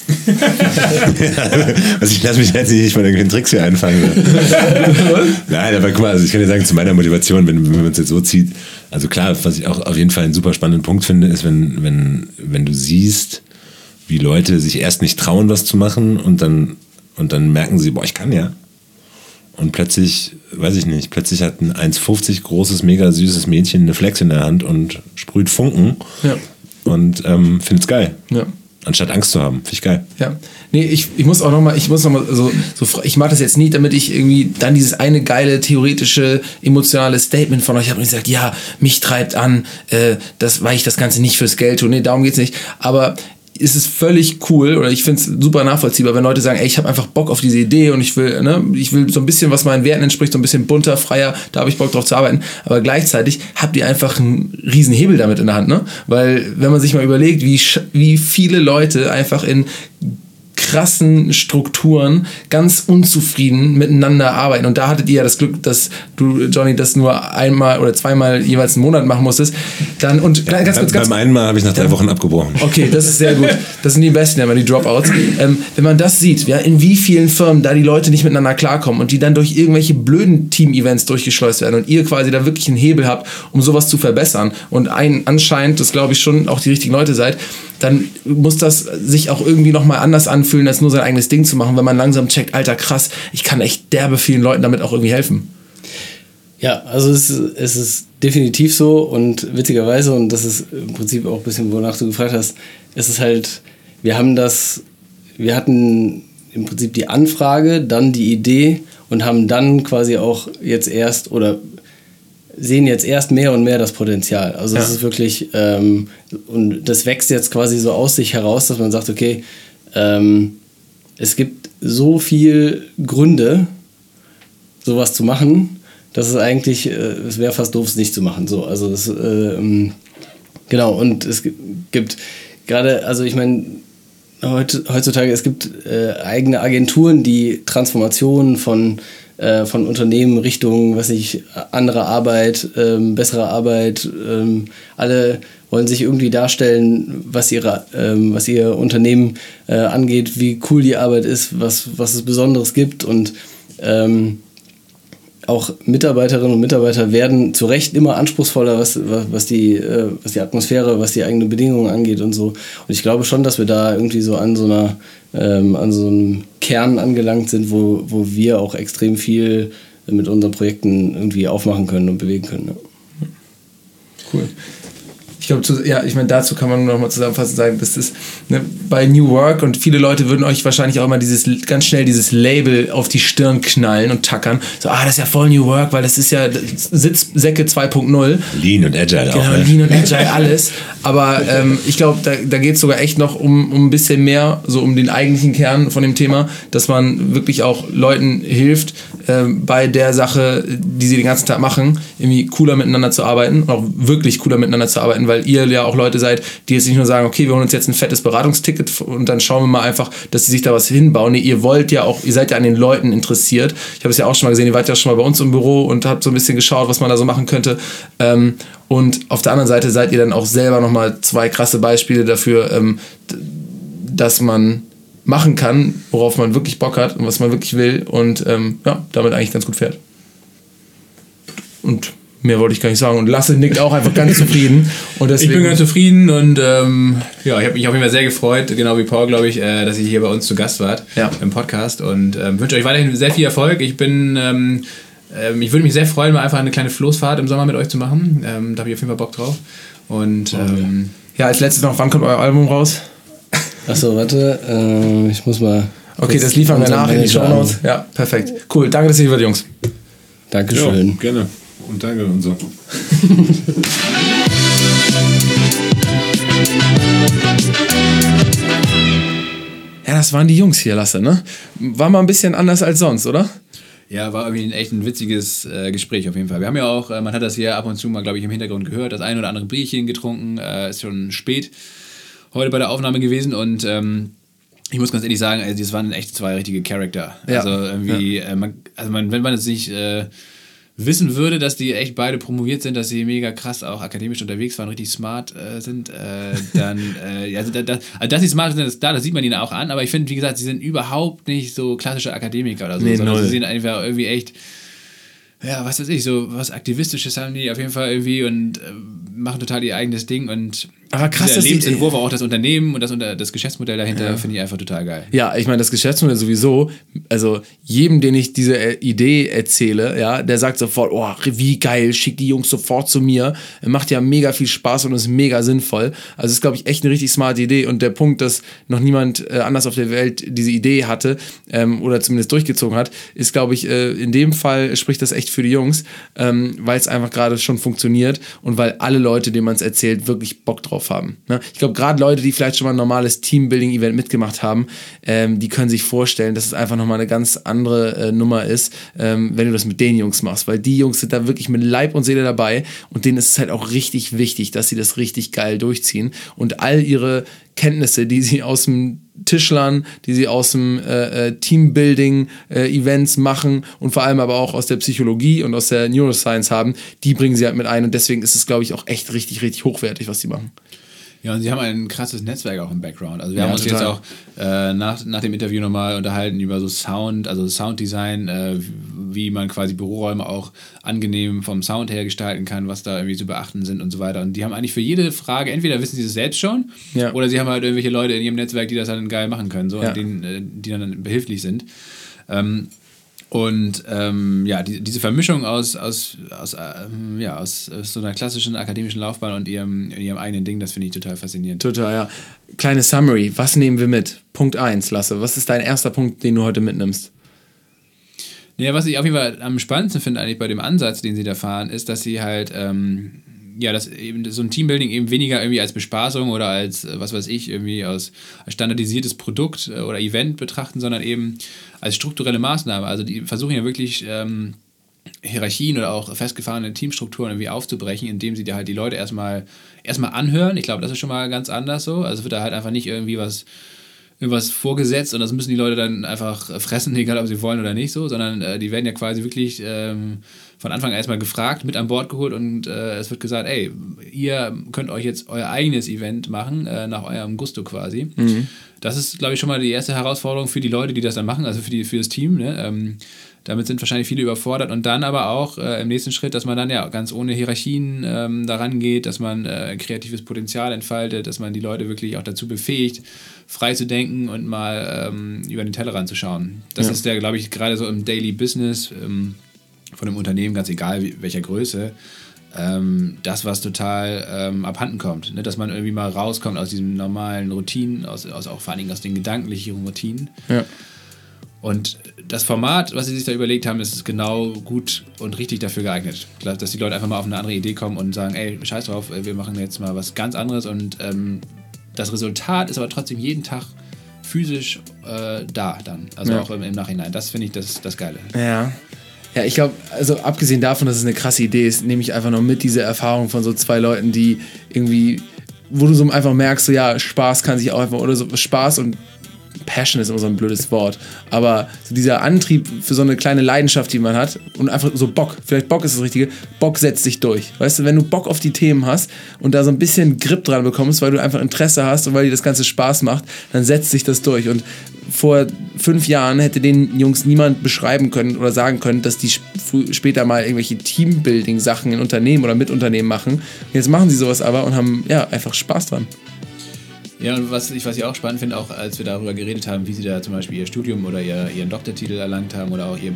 *laughs* also ich lasse mich jetzt nicht von irgendwelchen Tricks hier einfangen. *laughs* Nein, aber guck mal, also ich kann dir sagen, zu meiner Motivation, wenn, wenn man es jetzt so zieht, also klar, was ich auch auf jeden Fall einen super spannenden Punkt finde, ist, wenn, wenn, wenn du siehst, wie Leute sich erst nicht trauen, was zu machen und dann, und dann merken sie, boah, ich kann ja. Und plötzlich, weiß ich nicht, plötzlich hat ein 1,50 großes, mega süßes Mädchen eine Flex in der Hand und sprüht Funken Ja. und ähm, findet's geil. Ja. Anstatt Angst zu haben. Finde ich geil. Ja, nee, ich, ich muss auch nochmal, ich muss noch mal so, so, ich mache das jetzt nie, damit ich irgendwie dann dieses eine geile, theoretische, emotionale Statement von euch habe und ich sage, ja, mich treibt an, äh, das, weil ich das Ganze nicht fürs Geld tue. Nee, darum geht's nicht. Aber ist es völlig cool oder ich finde es super nachvollziehbar, wenn Leute sagen, ey, ich habe einfach Bock auf diese Idee und ich will, ne, ich will so ein bisschen, was meinen Werten entspricht, so ein bisschen bunter, freier, da habe ich Bock drauf zu arbeiten. Aber gleichzeitig habt ihr einfach einen riesen Hebel damit in der Hand, ne? Weil wenn man sich mal überlegt, wie, wie viele Leute einfach in krassen Strukturen ganz unzufrieden miteinander arbeiten. Und da hattet ihr ja das Glück, dass du, Johnny, das nur einmal oder zweimal jeweils einen Monat machen musstest. Dann, und ja, ganz kurz, ganz, beim einen Mal habe ich nach drei Wochen abgebrochen. Okay, das ist sehr gut. Das sind die besten, ja, die Dropouts. Ähm, wenn man das sieht, ja, in wie vielen Firmen da die Leute nicht miteinander klarkommen und die dann durch irgendwelche blöden Team-Events durchgeschleust werden und ihr quasi da wirklich einen Hebel habt, um sowas zu verbessern und ein, anscheinend, das glaube ich schon, auch die richtigen Leute seid, dann muss das sich auch irgendwie nochmal anders anfühlen, als nur sein eigenes Ding zu machen, wenn man langsam checkt, alter krass, ich kann echt derbe vielen Leuten damit auch irgendwie helfen. Ja, also es, es ist definitiv so und witzigerweise, und das ist im Prinzip auch ein bisschen, wonach du gefragt hast, ist es halt, wir haben das, wir hatten im Prinzip die Anfrage, dann die Idee und haben dann quasi auch jetzt erst oder sehen jetzt erst mehr und mehr das Potenzial. Also ja. es ist wirklich, ähm, und das wächst jetzt quasi so aus sich heraus, dass man sagt, okay, ähm, es gibt so viel Gründe, sowas zu machen, dass es eigentlich, äh, es wäre fast doof, es nicht zu machen. So, also das, äh, genau, und es gibt gerade, also ich meine, heutzutage, es gibt äh, eigene Agenturen, die Transformationen von äh, von Unternehmen Richtung, was ich, andere Arbeit, ähm, bessere Arbeit. Ähm, alle wollen sich irgendwie darstellen, was, ihre, ähm, was ihr Unternehmen äh, angeht, wie cool die Arbeit ist, was, was es Besonderes gibt und ähm, auch Mitarbeiterinnen und Mitarbeiter werden zu Recht immer anspruchsvoller, was, was, die, äh, was die Atmosphäre, was die eigenen Bedingungen angeht und so. Und ich glaube schon, dass wir da irgendwie so an so einer, ähm, an so einem Kern angelangt sind, wo, wo wir auch extrem viel mit unseren Projekten irgendwie aufmachen können und bewegen können. Ja. Cool ich glaube, ja, ich meine, dazu kann man nochmal zusammenfassend sagen, das ist ne, bei New Work und viele Leute würden euch wahrscheinlich auch immer dieses ganz schnell dieses Label auf die Stirn knallen und tackern. So, ah, das ist ja voll New Work, weil das ist ja Sitzsäcke 2.0. Lean und Agile genau, auch. Genau, Lean und Agile, alles. Aber ähm, ich glaube, da, da geht es sogar echt noch um, um ein bisschen mehr, so um den eigentlichen Kern von dem Thema, dass man wirklich auch Leuten hilft, äh, bei der Sache, die sie den ganzen Tag machen, irgendwie cooler miteinander zu arbeiten, auch wirklich cooler miteinander zu arbeiten, weil weil ihr ja auch Leute seid, die jetzt nicht nur sagen, okay, wir holen uns jetzt ein fettes Beratungsticket und dann schauen wir mal einfach, dass sie sich da was hinbauen. Nee, ihr wollt ja auch, ihr seid ja an den Leuten interessiert. Ich habe es ja auch schon mal gesehen, ihr wart ja schon mal bei uns im Büro und habt so ein bisschen geschaut, was man da so machen könnte. Ähm, und auf der anderen Seite seid ihr dann auch selber nochmal zwei krasse Beispiele dafür, ähm, dass man machen kann, worauf man wirklich Bock hat und was man wirklich will und ähm, ja, damit eigentlich ganz gut fährt. Und Mehr wollte ich gar nicht sagen. Und Lasse nickt auch einfach ganz zufrieden. Und ich bin ganz zufrieden und ähm, ja, ich habe mich auf jeden Fall sehr gefreut, genau wie Paul, glaube ich, äh, dass ihr hier bei uns zu Gast wart ja. im Podcast und ähm, wünsche euch weiterhin sehr viel Erfolg. Ich bin, ähm, ähm, ich würde mich sehr freuen, mal einfach eine kleine Floßfahrt im Sommer mit euch zu machen. Ähm, da habe ich auf jeden Fall Bock drauf. Und ähm, ja, als letztes noch, wann kommt euer Album raus? Achso, warte, äh, ich muss mal. Okay, das liefern wir nach in die Show Notes. Ja, perfekt. Cool, danke, dass ihr hier wart, Jungs. Dankeschön. Ja, gerne und danke und so. *laughs* ja, das waren die Jungs hier, Lasse, ne? War mal ein bisschen anders als sonst, oder? Ja, war irgendwie ein echt ein witziges äh, Gespräch auf jeden Fall. Wir haben ja auch, äh, man hat das hier ab und zu mal, glaube ich, im Hintergrund gehört, das ein oder andere Bierchen getrunken, äh, ist schon spät heute bei der Aufnahme gewesen und ähm, ich muss ganz ehrlich sagen, also das waren echt zwei richtige Charakter. Ja. Also irgendwie, ja. Äh, man, also man, wenn man jetzt nicht äh, wissen würde, dass die echt beide promoviert sind, dass sie mega krass auch akademisch unterwegs waren, richtig smart äh, sind, äh, *laughs* dann, äh, also, da, da, also dass sie smart sind, das, da, das sieht man ihnen auch an, aber ich finde, wie gesagt, sie sind überhaupt nicht so klassische Akademiker oder so, nee, sondern null. sie sind einfach irgendwie echt ja, was weiß ich, so was Aktivistisches haben die auf jeden Fall irgendwie und äh, machen total ihr eigenes Ding und aber krass, der Lebensentwurf, auch das Unternehmen und das, das Geschäftsmodell dahinter ja. finde ich einfach total geil. Ja, ich meine, das Geschäftsmodell sowieso, also jedem, den ich diese äh, Idee erzähle, ja, der sagt sofort, oh, wie geil, schick die Jungs sofort zu mir. Macht ja mega viel Spaß und ist mega sinnvoll. Also ist, glaube ich, echt eine richtig smarte Idee. Und der Punkt, dass noch niemand äh, anders auf der Welt diese Idee hatte ähm, oder zumindest durchgezogen hat, ist, glaube ich, äh, in dem Fall spricht das echt für die Jungs, ähm, weil es einfach gerade schon funktioniert und weil alle Leute, denen man es erzählt, wirklich Bock drauf drauf haben. Ne? Ich glaube, gerade Leute, die vielleicht schon mal ein normales Teambuilding-Event mitgemacht haben, ähm, die können sich vorstellen, dass es einfach nochmal eine ganz andere äh, Nummer ist, ähm, wenn du das mit den Jungs machst. Weil die Jungs sind da wirklich mit Leib und Seele dabei und denen ist es halt auch richtig wichtig, dass sie das richtig geil durchziehen und all ihre Kenntnisse, die sie aus dem Tischlern, die sie aus dem äh, äh, Teambuilding-Events äh, machen und vor allem aber auch aus der Psychologie und aus der Neuroscience haben, die bringen sie halt mit ein und deswegen ist es, glaube ich, auch echt richtig, richtig hochwertig, was sie machen. Ja, und sie haben ein krasses Netzwerk auch im Background. Also wir Ja, haben uns total. jetzt auch äh, nach, nach dem Interview nochmal unterhalten über so Sound, also Sounddesign, äh, wie man quasi Büroräume auch angenehm vom Sound her gestalten kann, was da irgendwie zu beachten sind und so weiter. Und die haben eigentlich für jede Frage, entweder wissen sie es selbst schon, Ja. oder sie haben halt irgendwelche Leute in ihrem Netzwerk, die das dann geil machen können, so, Ja. denen, äh, die dann behilflich sind. Ähm, und ähm, ja, die, diese Vermischung aus, aus, aus, ähm, ja, aus, aus so einer klassischen akademischen Laufbahn und ihrem, ihrem eigenen Ding, das finde ich total faszinierend. Total, ja. Kleine Summary, was nehmen wir mit? Punkt 1, Lasse, was ist dein erster Punkt, den du heute mitnimmst? Ja, was ich auf jeden Fall am spannendsten finde eigentlich bei dem Ansatz, den sie da fahren, ist, dass sie halt, ähm, ja, dass eben so ein Teambuilding eben weniger irgendwie als Bespaßung oder als, äh, was weiß ich, irgendwie als standardisiertes Produkt äh, oder Event betrachten, sondern eben als strukturelle Maßnahme. Also die versuchen ja wirklich ähm, Hierarchien oder auch festgefahrene Teamstrukturen irgendwie aufzubrechen, indem sie dir halt die Leute erstmal erstmal anhören. Ich glaube, das ist schon mal ganz anders so. Also wird da halt einfach nicht irgendwie was irgendwas vorgesetzt und das müssen die Leute dann einfach fressen, *laughs* egal ob sie wollen oder nicht so, sondern äh, die werden ja quasi wirklich ähm, von Anfang an erstmal gefragt, mit an Bord geholt und äh, es wird gesagt, ey, ihr könnt euch jetzt euer eigenes Event machen, äh, nach eurem Gusto quasi. Das ist, glaube ich, schon mal die erste Herausforderung für die Leute, die das dann machen, also für, die, für das Team. Ne? Ähm, damit sind wahrscheinlich viele überfordert und dann aber auch äh, im nächsten Schritt, dass man dann ja ganz ohne Hierarchien ähm, daran geht, dass man äh, kreatives Potenzial entfaltet, dass man die Leute wirklich auch dazu befähigt, frei zu denken und mal ähm, über den Tellerrand zu schauen. Das Ja. ist der, glaube ich, gerade so im Daily Business ähm, von einem Unternehmen, ganz egal wie, welcher Größe, ähm, das, was total ähm, abhanden kommt. Ne? Dass man irgendwie mal rauskommt aus diesen normalen Routinen, aus, aus auch vor allen Dingen aus den gedanklichen Routinen. Ja. Und das Format, was sie sich da überlegt haben, ist genau gut und richtig dafür geeignet. Dass die Leute einfach mal auf eine andere Idee kommen und sagen, ey, scheiß drauf, wir machen jetzt mal was ganz anderes und ähm, das Resultat ist aber trotzdem jeden Tag physisch äh, da dann. Also Ja. auch im, im Nachhinein. Das finde ich das, das Geile. Ja. Ja, ich glaube, also abgesehen davon, dass es eine krasse Idee ist, nehme ich einfach noch mit diese Erfahrung von so zwei Leuten, die irgendwie, wo du so einfach merkst, so ja, Spaß kann sich auch einfach, oder so Spaß und Passion ist immer so ein blödes Wort, aber so dieser Antrieb für so eine kleine Leidenschaft, die man hat und einfach so Bock, vielleicht Bock ist das Richtige, Bock setzt sich durch. Weißt du, wenn du Bock auf die Themen hast und da so ein bisschen Grip dran bekommst, weil du einfach Interesse hast und weil dir das Ganze Spaß macht, dann setzt sich das durch und vor fünf Jahren hätte den Jungs niemand beschreiben können oder sagen können, dass die sp- später mal irgendwelche Teambuilding-Sachen in Unternehmen oder mit Unternehmen machen. Jetzt machen sie sowas aber und haben ja einfach Spaß dran. Ja, und was ich, was ich auch spannend finde, auch als wir darüber geredet haben, wie sie da zum Beispiel ihr Studium oder ihr, ihren Doktortitel erlangt haben oder auch ihr ähm,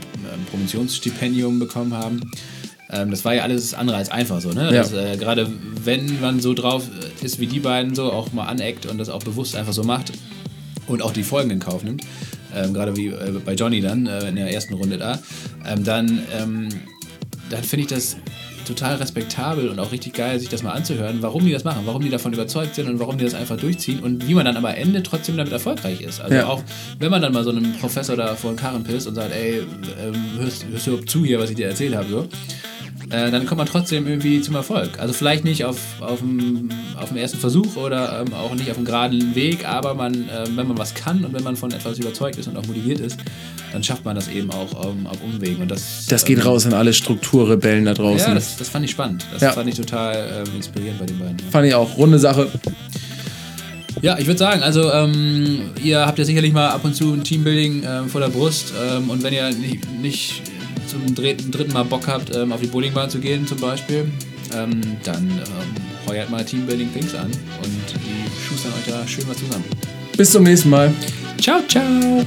Promotionsstipendium bekommen haben, ähm, das war ja alles andere als einfach so. Ne? Ja. Äh, Gerade wenn man so drauf ist wie die beiden, so auch mal aneckt und das auch bewusst einfach so macht und auch die Folgen in Kauf nimmt, ähm, gerade wie äh, bei Johnny dann äh, in der ersten Runde da, ähm, dann, ähm, dann finde ich das total respektabel und auch richtig geil, sich das mal anzuhören, warum die das machen, warum die davon überzeugt sind und warum die das einfach durchziehen und wie man dann am Ende trotzdem damit erfolgreich ist. Also Ja. auch wenn man dann mal so einem Professor da vor den Karren pisst und sagt, ey, ähm, hörst, hörst du zu hier, was ich dir erzählt habe, so. Äh, dann kommt man trotzdem irgendwie zum Erfolg. Also vielleicht nicht auf, auf, dem, auf dem ersten Versuch oder ähm, auch nicht auf dem geraden Weg, aber man, ähm, wenn man was kann und wenn man von etwas überzeugt ist und auch motiviert ist, dann schafft man das eben auch ähm, auf Umwegen. Und das, Das geht ähm, raus an alle Strukturrebellen da draußen. Ja, das, das fand ich spannend. Das Ja. fand ich total ähm, inspirierend bei den beiden. Ja. Fand ich auch. Runde Sache. Ja, ich würde sagen, also ähm, ihr habt ja sicherlich mal ab und zu ein Teambuilding ähm, vor der Brust ähm, und wenn ihr nicht, nicht zum dritten, dritten Mal Bock habt, auf die Bowlingbahn zu gehen zum Beispiel, dann heuert mal Teambuilding Things an und die schustern euch da schön mal zusammen. Bis zum nächsten Mal. Ciao, ciao!